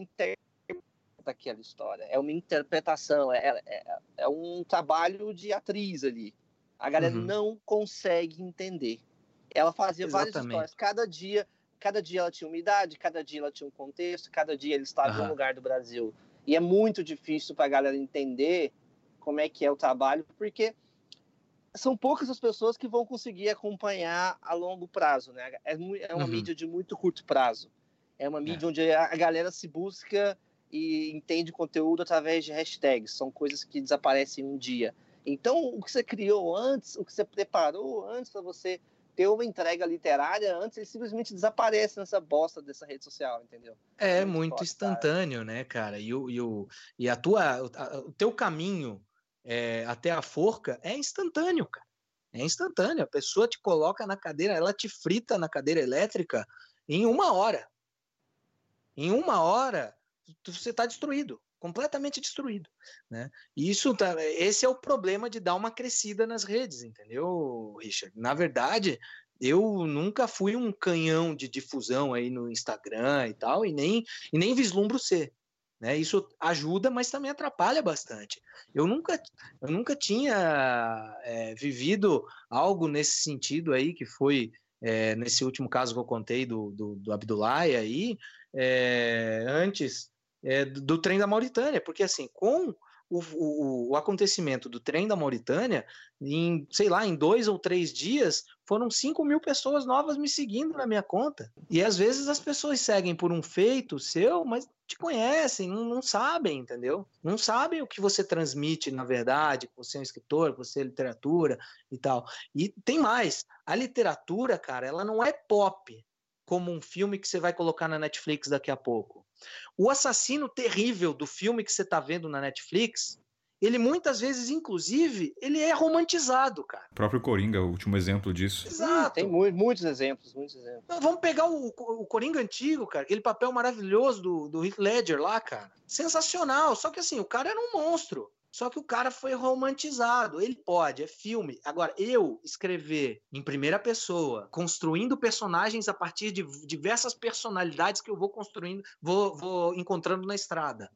inter daquela história. É uma interpretação, é, é, é um trabalho de atriz ali. A galera uhum. não consegue entender. Ela fazia Exatamente. várias histórias. Cada dia, cada dia ela tinha uma idade, cada dia ela tinha um contexto, cada dia ele estava uhum. em um lugar do Brasil. E é muito difícil para a galera entender como é que é o trabalho, porque são poucas as pessoas que vão conseguir acompanhar a longo prazo, né? É, é uma uhum. mídia de muito curto prazo. É uma mídia é. onde a galera se busca e entende conteúdo através de hashtags. São coisas que desaparecem um dia. Então, o que você criou antes, o que você preparou antes para você ter uma entrega literária, antes ele simplesmente desaparece nessa bosta dessa rede social, entendeu? É, muito instantâneo, né, cara? E, o, e, o, e a tua, o teu caminho é, até a forca é instantâneo, cara. É instantâneo. A pessoa te coloca na cadeira, ela te frita na cadeira elétrica em uma hora. Em uma hora, você está destruído, completamente destruído, né? E isso tá, esse é o problema de dar uma crescida nas redes, entendeu, Richard? Na verdade, eu nunca fui um canhão de difusão aí no Instagram e tal, e nem, e nem vislumbro ser. Né? Isso ajuda, mas também atrapalha bastante. Eu nunca, eu nunca tinha é, vivido algo nesse sentido aí, que foi é, nesse último caso que eu contei do, do, do Abdullah aí, é, antes é, do, trem da Mauritânia, porque assim, com o, o, o, acontecimento do trem da Mauritânia, em, sei lá, em dois ou três dias, foram 5 mil pessoas novas me seguindo na minha conta. E às vezes as pessoas seguem por um feito seu, mas te conhecem, não, não sabem, entendeu? Não sabem o que você transmite, na verdade, que você é um escritor, que você é literatura e tal. E tem mais, a literatura, cara, ela não é pop, como um filme que você vai colocar na Netflix daqui a pouco. O assassino terrível do filme que você está vendo na Netflix, ele muitas vezes, inclusive, ele é romantizado, cara. O próprio Coringa, o último exemplo disso. Exato. Tem muitos exemplos, muitos exemplos. vamos pegar o, o, Coringa antigo, cara, aquele papel maravilhoso do, do Heath Ledger lá, cara. Sensacional. Só que assim, o cara era um monstro. Só que o cara foi romantizado. Ele pode, é filme. Agora, eu escrever em primeira pessoa, construindo personagens a partir de diversas personalidades que eu vou construindo, vou, vou encontrando na estrada.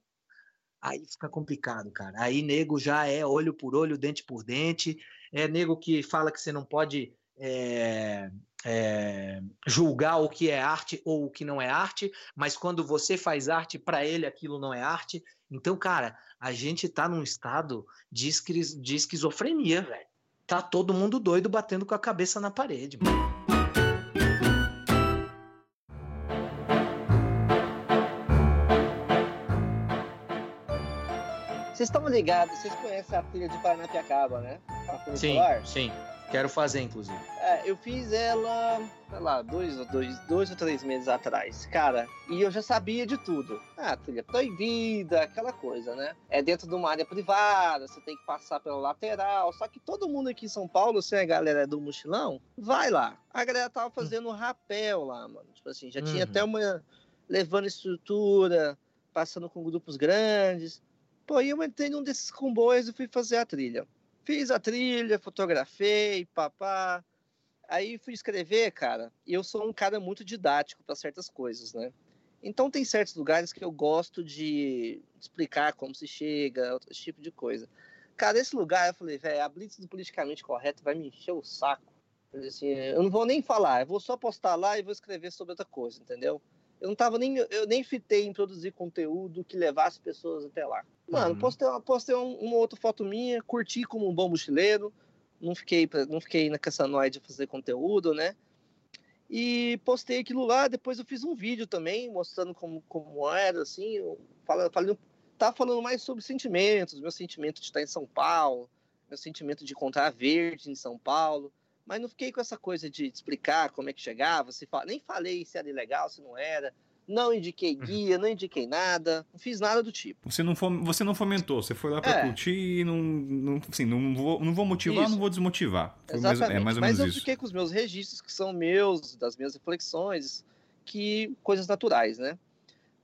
Aí fica complicado, cara. Aí nego já é olho por olho, dente por dente. É nego que fala que você não pode é, é, julgar o que é arte ou o que não é arte, mas quando você faz arte, para ele aquilo não é arte. Então, cara, a gente tá num estado de, esquiz de esquizofrenia, velho. Tá todo mundo doido batendo com a cabeça na parede, mano. Vocês estão ligados, vocês conhecem a trilha de Paranapiacaba, né? sim, sim. Quero fazer, inclusive. É, eu fiz ela, sei lá, dois, dois, dois ou três meses atrás. Cara, e eu já sabia de tudo. Ah, trilha proibida, aquela coisa, né? É dentro de uma área privada, você tem que passar pela lateral. Só que todo mundo aqui em São Paulo, se a galera é do mochilão, vai lá. A galera tava hum. fazendo um rapel lá, mano. Tipo assim, já uhum. tinha até uma. levando estrutura, passando com grupos grandes. Pô, aí eu entrei num desses comboios e fui fazer a trilha. Fiz a trilha, fotografei, papá. Aí fui escrever, cara, e eu sou um cara muito didático para certas coisas, né? Então tem certos lugares que eu gosto de explicar como se chega, outro tipo de coisa. Cara, esse lugar eu falei, velho, a blitz do politicamente correto vai me encher o saco. Assim, eu não vou nem falar, eu vou só postar lá e vou escrever sobre outra coisa, entendeu? Eu não tava nem. Eu nem fitei em produzir conteúdo que levasse pessoas até lá. Mano, uhum. postei, postei uma outra foto minha, curti como um bom mochileiro. Não fiquei, não fiquei na caçanoide de fazer conteúdo, né? E postei aquilo lá, depois eu fiz um vídeo também, mostrando como, como era, assim, falando, falando, tava falando mais sobre sentimentos, meu sentimento de estar em São Paulo, meu sentimento de encontrar verde em São Paulo, mas não fiquei com essa coisa de explicar como é que chegava, se nem falei se era ilegal, se não era, não indiquei uhum. guia, não indiquei nada, não fiz nada do tipo. Você não, fom você não fomentou, você foi lá para é. curtir e não, não, assim, não, vou, não vou motivar, isso. não vou desmotivar. Foi Exatamente. Mais, é mais ou Mas eu isso. fiquei com os meus registros, que são meus, das minhas reflexões, que coisas naturais, né?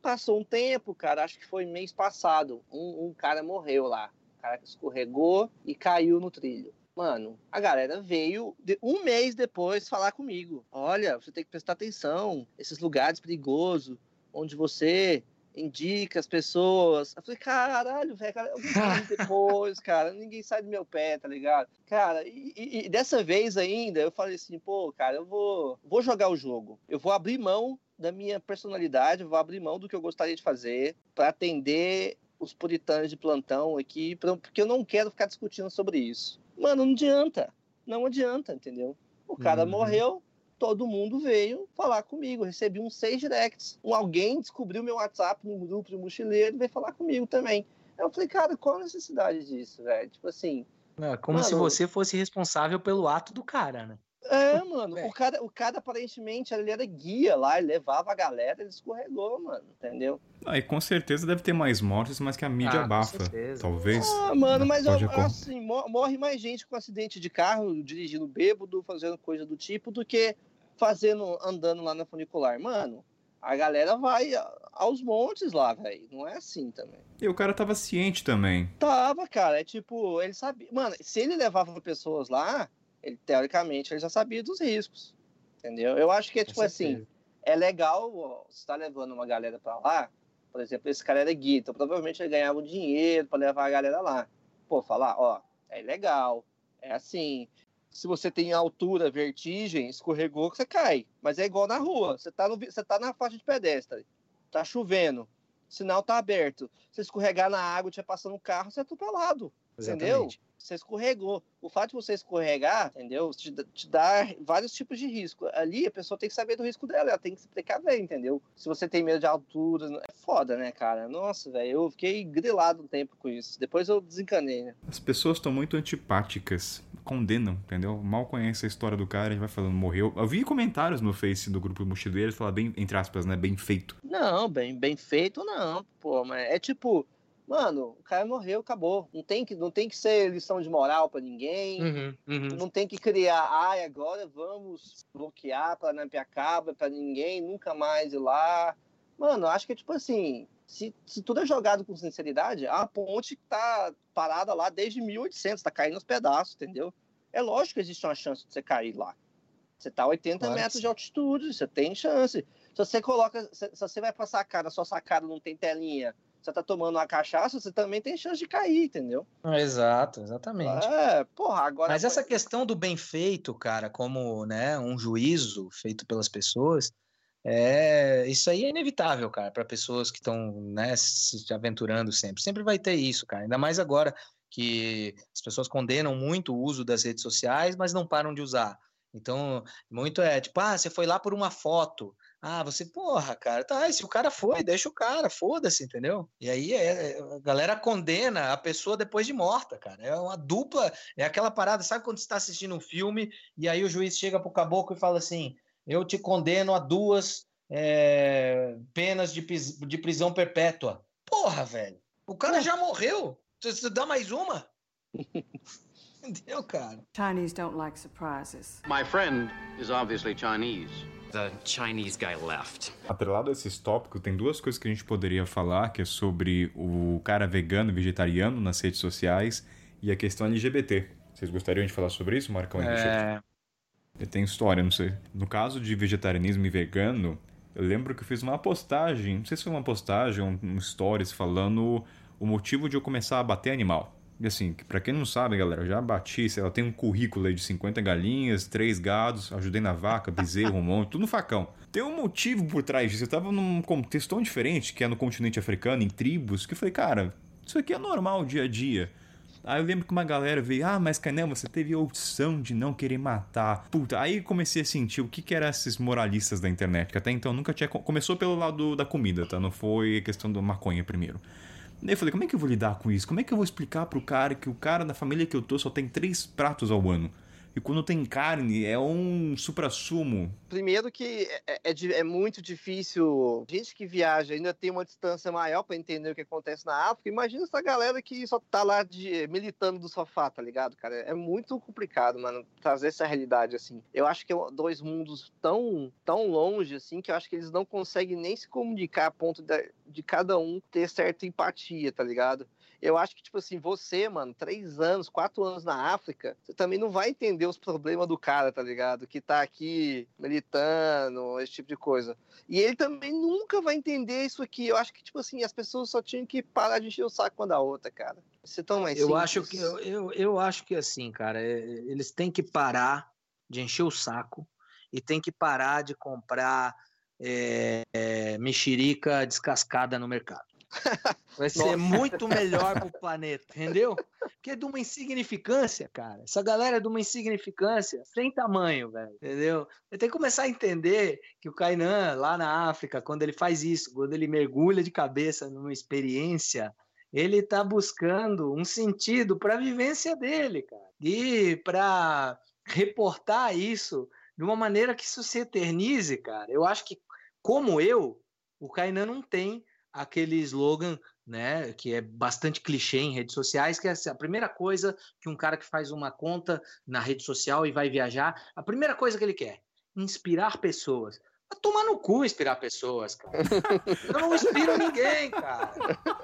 Passou um tempo, cara, acho que foi mês passado, um, um cara morreu lá. O cara escorregou e caiu no trilho. Mano, a galera veio um mês depois falar comigo. Olha, você tem que prestar atenção, esses lugares perigosos, onde você indica as pessoas. Eu falei, caralho, velho, cara, [LAUGHS] depois, cara, ninguém sai do meu pé, tá ligado? Cara, e, e, e, dessa vez ainda, eu falei assim, pô, cara, eu vou, vou jogar o jogo. Eu vou abrir mão da minha personalidade, eu vou abrir mão do que eu gostaria de fazer para atender os puritanos de plantão aqui, porque eu não quero ficar discutindo sobre isso. Mano, não adianta. Não adianta, entendeu? O cara uhum. morreu, todo mundo veio falar comigo. recebi uns seis directs. Um, alguém descobriu meu WhatsApp no grupo de mochileiro e veio falar comigo também. Eu falei, cara, qual a necessidade disso, velho? Tipo assim. Não, é como mano, se você fosse responsável pelo ato do cara, né? É, [LAUGHS] mano, o cara, o cara aparentemente ele era guia lá, ele levava a galera, ele escorregou, mano, entendeu? Ah, e com certeza deve ter mais mortes, mas que a mídia ah, abafa, talvez. Ah, mano, mas eu, assim, morre mais gente com acidente de carro, dirigindo bêbado, fazendo coisa do tipo, do que fazendo, andando lá na funicular. Mano, a galera vai aos montes lá, velho. Não é assim também. E o cara tava ciente também. Tava, cara. É tipo, ele sabia. Mano, se ele levava pessoas lá, ele, teoricamente, ele já sabia dos riscos. Entendeu? Eu acho que é tipo assim, é legal ó, você tá levando uma galera para lá, por exemplo, esse cara era guia, então provavelmente ele ganhava um dinheiro para levar a galera lá. Pô, falar, ó, é legal, é assim. Se você tem altura, vertigem, escorregou, você cai. Mas é igual na rua. Você tá, no, você tá na faixa de pedestre. Tá chovendo. Sinal tá aberto. Se escorregar na água, tiver passando um carro, você é atropelado. Exatamente. Entendeu? Você escorregou. O fato de você escorregar, entendeu? Te, te dá vários tipos de risco. Ali a pessoa tem que saber do risco dela, ela tem que se precaver, entendeu? Se você tem medo de altura, é foda, né, cara? Nossa, velho, eu fiquei grilado um tempo com isso. Depois eu desencanei, né? As pessoas estão muito antipáticas, condenam, entendeu? Mal conhece a história do cara e vai falando, morreu. Eu vi comentários no Face do grupo Mochileiros falar bem, entre aspas, né, bem feito. Não, bem, bem feito não, pô, mas é tipo Mano, o cara morreu, acabou. Não tem que, não tem que ser lição de moral para ninguém. Uhum, uhum. Não tem que criar, ai, agora vamos bloquear para Nampiacaba, para ninguém nunca mais ir lá. Mano, acho que é tipo assim, se, se tudo é jogado com sinceridade, a ponte tá parada lá desde 1800, tá caindo aos pedaços, entendeu? É lógico que existe uma chance de você cair lá. Você tá a 80 claro. metros de altitude, você tem chance. Se você coloca, se, se você vai pra sacada, sua sacada não tem telinha, você tá tomando uma cachaça, você também tem chance de cair, entendeu? Exato, exatamente. É, porra, agora. Mas essa questão do bem feito, cara, como né, um juízo feito pelas pessoas, é, isso aí é inevitável, cara, para pessoas que estão né, se aventurando sempre. Sempre vai ter isso, cara. Ainda mais agora que as pessoas condenam muito o uso das redes sociais, mas não param de usar. Então, muito é tipo, ah, você foi lá por uma foto. Ah, você, porra, cara, tá, se o cara foi, deixa o cara, foda-se, entendeu? E aí é, a galera condena a pessoa depois de morta, cara. É uma dupla, é aquela parada, sabe quando você tá assistindo um filme e aí o juiz chega pro caboclo e fala assim: eu te condeno a duas é, penas de, de prisão perpétua. Porra, velho, o cara já morreu. Você dá mais uma? [LAUGHS] Entendeu, cara? Chinese don't like surprises. My friend is obviously Chinese. The Chinese guy left. Atrelado a esses tópicos, tem duas coisas que a gente poderia falar, que é sobre o cara vegano e vegetariano nas redes sociais e a questão LGBT. Vocês gostariam de falar sobre isso, Marcão? É... Tem história, não sei. No caso de vegetarianismo e vegano, eu lembro que eu fiz uma postagem, não sei se foi uma postagem ou um stories falando o motivo de eu começar a bater animal. E assim, para quem não sabe, galera, já bati, sei lá, tem um currículo aí de 50 galinhas, 3 gados, ajudei na vaca, bezerro, um [LAUGHS] monte, tudo no facão. Tem um motivo por trás disso. Eu tava num contexto tão diferente, que é no continente africano, em tribos, que eu falei, cara, isso aqui é normal dia a dia. Aí eu lembro que uma galera veio, ah, mas Canel, você teve a opção de não querer matar. Puta, aí comecei a sentir o que que eram esses moralistas da internet, que até então nunca tinha... Começou pelo lado da comida, tá? Não foi questão da maconha primeiro. Daí eu falei, como é que eu vou lidar com isso? Como é que eu vou explicar pro cara que o cara da família que eu tô só tem três pratos ao ano? E quando tem carne, é um supra-sumo. Primeiro que é, é, é, muito difícil. Gente que viaja ainda tem uma distância maior para entender o que acontece na África. Imagina essa galera que só tá lá de, militando do sofá, tá ligado, cara? É muito complicado, mano, trazer essa realidade assim. Eu acho que é dois mundos tão, tão longe, assim, que eu acho que eles não conseguem nem se comunicar a ponto de, de cada um ter certa empatia, tá ligado? Eu acho que, tipo assim, você, mano, três anos, quatro anos na África, você também não vai entender os problemas do cara, tá ligado? Que tá aqui militando, esse tipo de coisa. E ele também nunca vai entender isso aqui. Eu acho que, tipo assim, as pessoas só tinham que parar de encher o saco uma da outra, cara. Você tão mais eu acho que eu, eu, eu acho que assim, cara, é, eles têm que parar de encher o saco e tem que parar de comprar é, é, mexerica descascada no mercado. Vai ser Nossa. muito melhor pro [LAUGHS] planeta, entendeu? Porque é de uma insignificância, cara. Essa galera é de uma insignificância sem tamanho, velho, entendeu? Eu tenho que começar a entender que o Kainan, lá na África, quando ele faz isso, quando ele mergulha de cabeça numa experiência, ele tá buscando um sentido para a vivência dele, cara. E para reportar isso de uma maneira que isso se eternize, cara. Eu acho que, como eu, o Kainan não tem aquele slogan, né, que é bastante clichê em redes sociais, que é assim, a primeira coisa que um cara que faz uma conta na rede social e vai viajar, a primeira coisa que ele quer, inspirar pessoas. Tomar no cu inspirar pessoas, cara. Eu não inspiro ninguém, cara.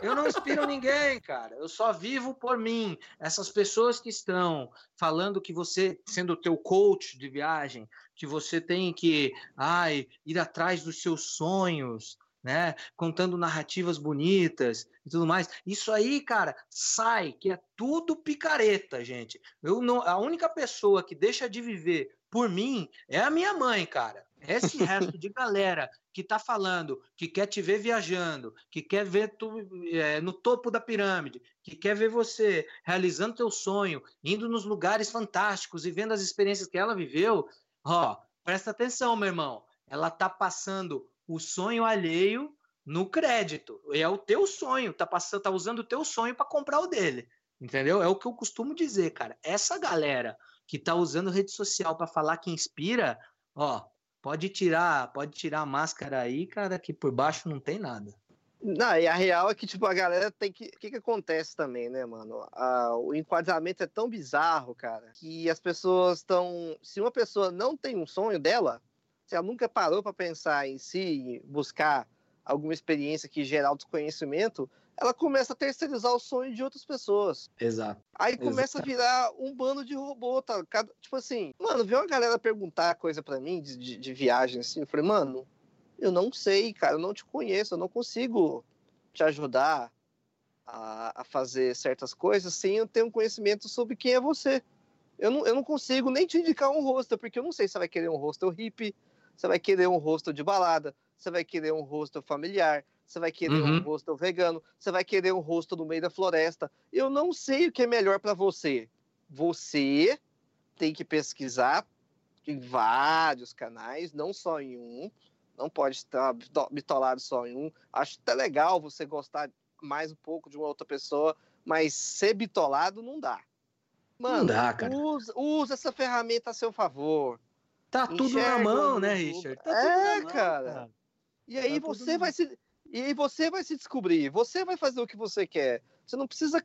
Eu não inspiro ninguém, cara. Eu só vivo por mim. Essas pessoas que estão falando que você, sendo o teu coach de viagem, que você tem que ai, ir atrás dos seus sonhos, né? Contando narrativas bonitas e tudo mais. Isso aí, cara, sai, que é tudo picareta, gente. Eu não, a única pessoa que deixa de viver por mim é a minha mãe, cara. Esse [LAUGHS] resto de galera que tá falando, que quer te ver viajando, que quer ver tu é, no topo da pirâmide, que quer ver você realizando teu sonho, indo nos lugares fantásticos e vendo as experiências que ela viveu, ó, presta atenção, meu irmão. Ela tá passando o sonho alheio no crédito. É o teu sonho, tá passando, tá usando o teu sonho para comprar o dele. Entendeu? É o que eu costumo dizer, cara. Essa galera que tá usando rede social para falar que inspira, ó, pode tirar, pode tirar a máscara aí, cara, que por baixo não tem nada. Não, e a real é que, tipo, a galera tem que. O que, que acontece também, né, mano? Ah, o enquadramento é tão bizarro, cara, que as pessoas estão. Se uma pessoa não tem um sonho dela, se ela nunca parou para pensar em si, buscar alguma experiência que gera autoconhecimento, ela começa a terceirizar o sonho de outras pessoas. Exato. Aí começa Exato. a virar um bando de robô, tá? Cada, tipo assim, mano, viu uma galera perguntar coisa para mim de, de, de, viagem assim, eu falei, mano, eu não sei, cara, eu não te conheço, eu não consigo te ajudar a, a fazer certas coisas sem eu ter um conhecimento sobre quem é você. Eu não, eu não consigo nem te indicar um rosto, porque eu não sei se você vai querer um rosto hippie, você vai querer um rosto de balada, você vai querer um rosto familiar, você vai querer uhum. um rosto vegano, você vai querer um rosto no meio da floresta. Eu não sei o que é melhor para você. Você tem que pesquisar em vários canais, não só em um. Não pode estar bitolado só em um. Acho até legal você gostar mais um pouco de uma outra pessoa, mas ser bitolado não dá. Mano, não dá, cara. Usa, usa essa ferramenta a seu favor. Tá tudo na mão, né, Richard? Tá é, mão, cara. cara. E aí tá você vai se e aí você vai se descobrir, você vai fazer o que você quer. Você não precisa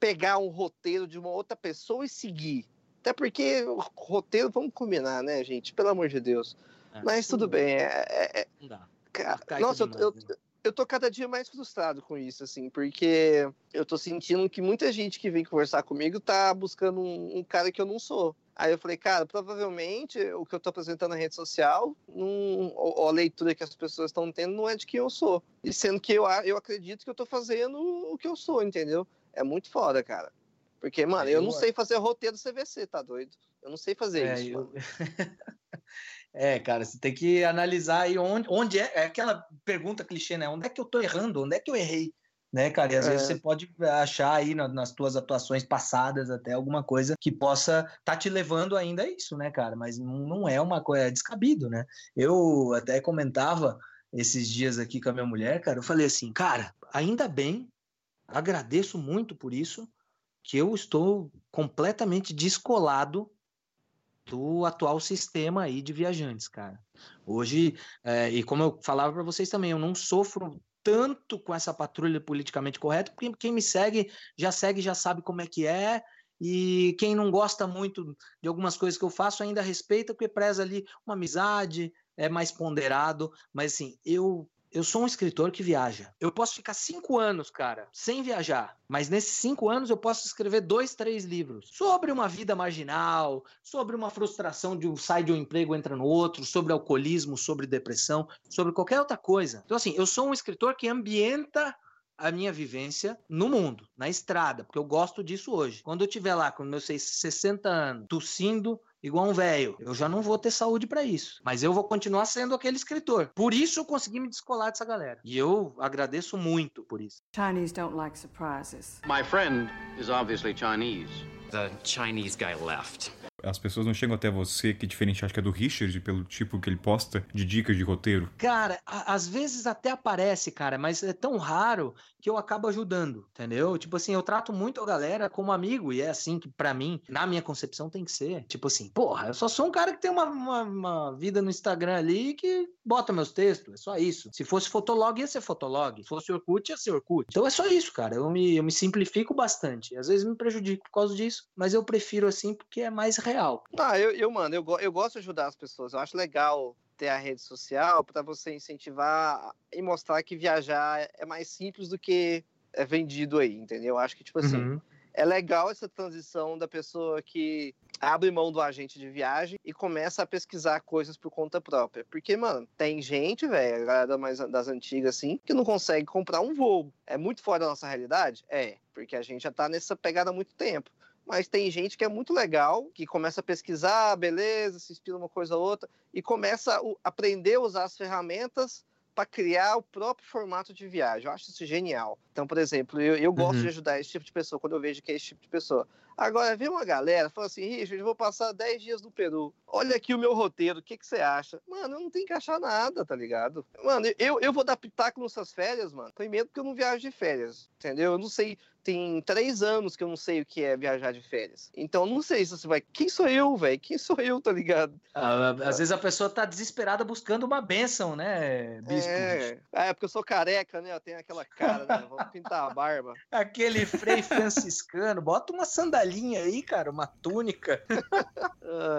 pegar um roteiro de uma outra pessoa e seguir. Até porque o roteiro, vamos combinar, né, gente? Pelo amor de Deus. É, Mas tudo bem. É, é, é não dá. Cara, nossa, eu, eu, né? eu tô cada dia mais frustrado com isso, assim, porque eu tô sentindo que muita gente que vem conversar comigo tá buscando um, um cara que eu não sou. Aí eu falei, cara, provavelmente o que eu estou apresentando na rede social, não, ou a leitura que as pessoas estão tendo, não é de quem eu sou. E sendo que eu, eu acredito que eu estou fazendo o que eu sou, entendeu? É muito foda, cara. Porque, mano, eu não sei fazer roteiro CVC, tá doido? Eu não sei fazer é, isso. Eu... [LAUGHS] é, cara, você tem que analisar aí onde, onde é, é aquela pergunta clichê, né? Onde é que eu tô errando? Onde é que eu errei? Né, cara? E às é. vezes você pode achar aí nas, nas tuas atuações passadas até alguma coisa que possa tá te levando ainda a isso, né, cara? Mas não, não é uma coisa é descabido, né? Eu até comentava esses dias aqui com a minha mulher, cara, eu falei assim, cara, ainda bem, agradeço muito por isso, que eu estou completamente descolado do atual sistema aí de viajantes, cara. Hoje, é, e como eu falava para vocês também, eu não sofro tanto com essa patrulha politicamente correta, porque quem me segue já segue, já sabe como é que é, e quem não gosta muito de algumas coisas que eu faço ainda respeita, porque preza ali uma amizade, é mais ponderado, mas assim, eu eu sou um escritor que viaja. Eu posso ficar cinco anos, cara, sem viajar. Mas nesses cinco anos eu posso escrever dois, três livros sobre uma vida marginal, sobre uma frustração de um sai de um emprego entra no outro, sobre alcoolismo, sobre depressão, sobre qualquer outra coisa. Então assim, eu sou um escritor que ambienta a minha vivência no mundo, na estrada, porque eu gosto disso hoje. Quando eu estiver lá com meus 60 anos, tossindo, igual um velho. Eu já não vou ter saúde para isso. Mas eu vou continuar sendo aquele escritor. Por isso eu consegui me descolar dessa galera. E eu agradeço muito por isso. Chinese don't like surprises. My friend is obviously Chinese. The Chinese guy left as pessoas não chegam até você, que é diferente, acho que é do Richard, pelo tipo que ele posta de dicas de roteiro? Cara, a, às vezes até aparece, cara, mas é tão raro que eu acabo ajudando, entendeu? Tipo assim, eu trato muito a galera como amigo, e é assim que, para mim, na minha concepção, tem que ser. Tipo assim, porra, eu só sou um cara que tem uma, uma, uma vida no Instagram ali que bota meus textos, é só isso. Se fosse Fotolog, ia ser Fotolog. Se fosse Orkut, ia ser Orkut. Então é só isso, cara. Eu me, eu me simplifico bastante. Às vezes me prejudico por causa disso, mas eu prefiro assim porque é mais real. Ah, eu, eu mano, eu, eu gosto de ajudar as pessoas. Eu acho legal ter a rede social para você incentivar e mostrar que viajar é mais simples do que é vendido aí, entendeu? Eu acho que, tipo assim, uhum. é legal essa transição da pessoa que abre mão do agente de viagem e começa a pesquisar coisas por conta própria. Porque, mano, tem gente, velho, a galera mais das antigas, assim, que não consegue comprar um voo. É muito fora da nossa realidade? É, porque a gente já tá nessa pegada há muito tempo mas tem gente que é muito legal, que começa a pesquisar, beleza, se inspira uma coisa ou outra, e começa a aprender a usar as ferramentas para criar o próprio formato de viagem. Eu acho isso genial. Então, por exemplo, eu, eu gosto uhum. de ajudar esse tipo de pessoa quando eu vejo que é esse tipo de pessoa. Agora, vem uma galera fala assim, Richard, eu vou passar 10 dias no Peru. Olha aqui o meu roteiro, o que, que você acha? Mano, eu não tenho que achar nada, tá ligado? Mano, eu, eu vou dar pitaco nessas férias, mano. Primeiro porque eu não viajo de férias, entendeu? Eu não sei tem três anos que eu não sei o que é viajar de férias. Então não sei se você vai. Quem sou eu, velho? Quem sou eu, tá ligado? Ah, às vezes a pessoa tá desesperada buscando uma benção, né, bispo? É, é porque eu sou careca, né? Eu tenho aquela cara, né? Vou pintar a barba. [LAUGHS] Aquele frei franciscano. Bota uma sandalinha aí, cara, uma túnica.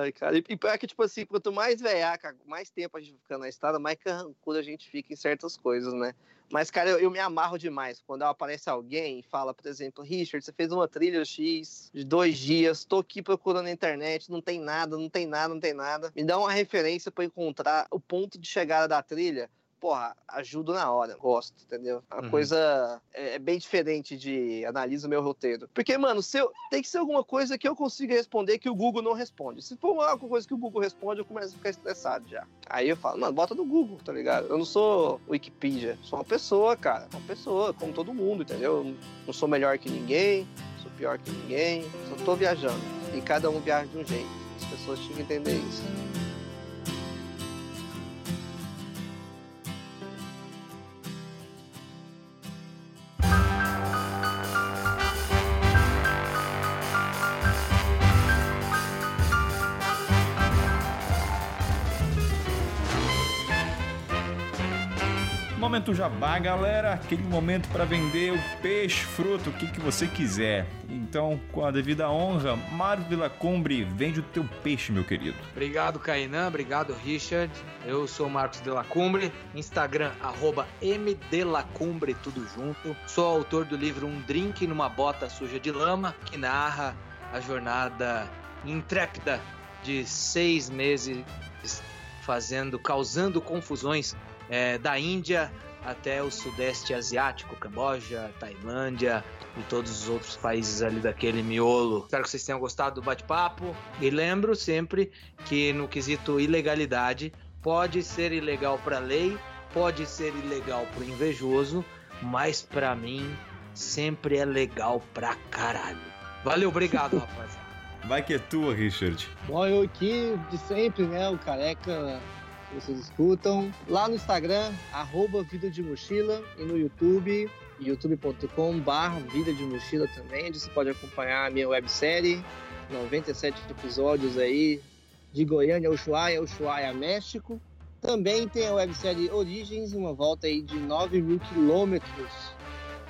Ai, cara. E, e é que, tipo assim, quanto mais velhaca, mais tempo a gente fica na estrada, mais carrancudo a gente fica em certas coisas, né? Mas, cara, eu, eu, me amarro demais quando aparece alguém e fala, por exemplo, Richard, você fez uma trilha X de dois dias, tô aqui procurando na internet, não tem nada, não tem nada, não tem nada. Me dá uma referência para encontrar o ponto de chegada da trilha porra, ajudo na hora, gosto, entendeu? A uhum. coisa é, é, bem diferente de analisa o meu roteiro. Porque, mano, se eu, tem que ser alguma coisa que eu consiga responder que o Google não responde. Se for alguma coisa que o Google responde, eu começo a ficar estressado já. Aí eu falo, mano, bota no Google, tá ligado? Eu não sou Wikipedia, sou uma pessoa, cara. Uma pessoa, como todo mundo, entendeu? Eu não sou melhor que ninguém, sou pior que ninguém, só tô viajando. E cada um viaja de um jeito. As pessoas tinham que entender isso. Momento jabá, galera. Aquele momento para vender o peixe, fruto, o que, que você quiser. Então, com a devida honra, Mário Delacumbre, vende o teu peixe, meu querido. Obrigado, Kainan. Obrigado, Richard. Eu sou Marcos Delacumbre. Instagram, arroba tudo junto. Sou autor do livro Um Drink numa Bota Suja de Lama, que narra a jornada intrépida de seis meses fazendo, causando confusões é, da Índia até o Sudeste Asiático, Camboja, Tailândia e todos os outros países ali daquele miolo. Espero que vocês tenham gostado do bate-papo e lembro sempre que no quesito ilegalidade pode ser ilegal para a lei, pode ser ilegal para o invejoso, mas para mim sempre é legal pra caralho. Valeu, obrigado, [LAUGHS] rapaziada. Vai que é tua, Richard. Bom, eu aqui de sempre, né? O careca que vocês escutam. Lá no Instagram, arroba Vida de Mochila e no YouTube, youtube.com Vida de Mochila também, onde você pode acompanhar a minha websérie, 97 episódios aí, de Goiânia, Ushuaia, Ushuaia, México. Também tem a websérie Origens, uma volta aí de 9 mil quilômetros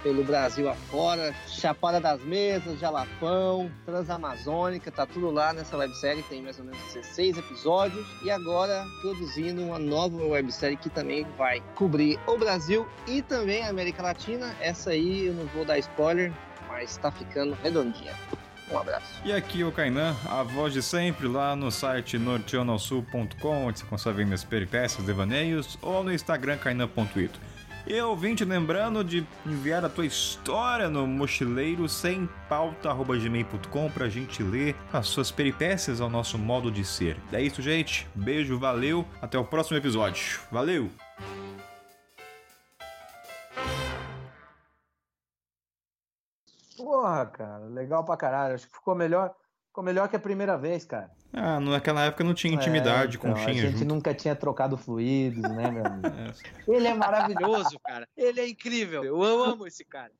pelo Brasil afora, Chapada das Mesas, Jalapão, Transamazônica, tá tudo lá nessa websérie, tem mais ou menos 16 episódios e agora produzindo uma nova websérie que também vai cobrir o Brasil e também a América Latina. Essa aí eu não vou dar spoiler, mas tá ficando redondinha. Um abraço. E aqui o Kainan, a voz de sempre, lá no site norteonalsul.com, onde você consegue ver minhas peripécias, devaneios, ou no Instagram kainan.ito. E ouvinte, lembrando de enviar a tua história no mochileiro sem pauta.gmail.com pra gente ler as suas peripécias ao nosso modo de ser. É isso, gente. Beijo, valeu. Até o próximo episódio. Valeu! Porra, cara, legal pra caralho. Acho que ficou melhor, ficou melhor que a primeira vez, cara. Ah, naquela época não tinha intimidade É, com então, o Xinha A gente junto. nunca tinha trocado fluidos, né, meu amigo? [LAUGHS] É. Ele é maravilhoso, cara. Ele é incrível. Eu amo esse cara.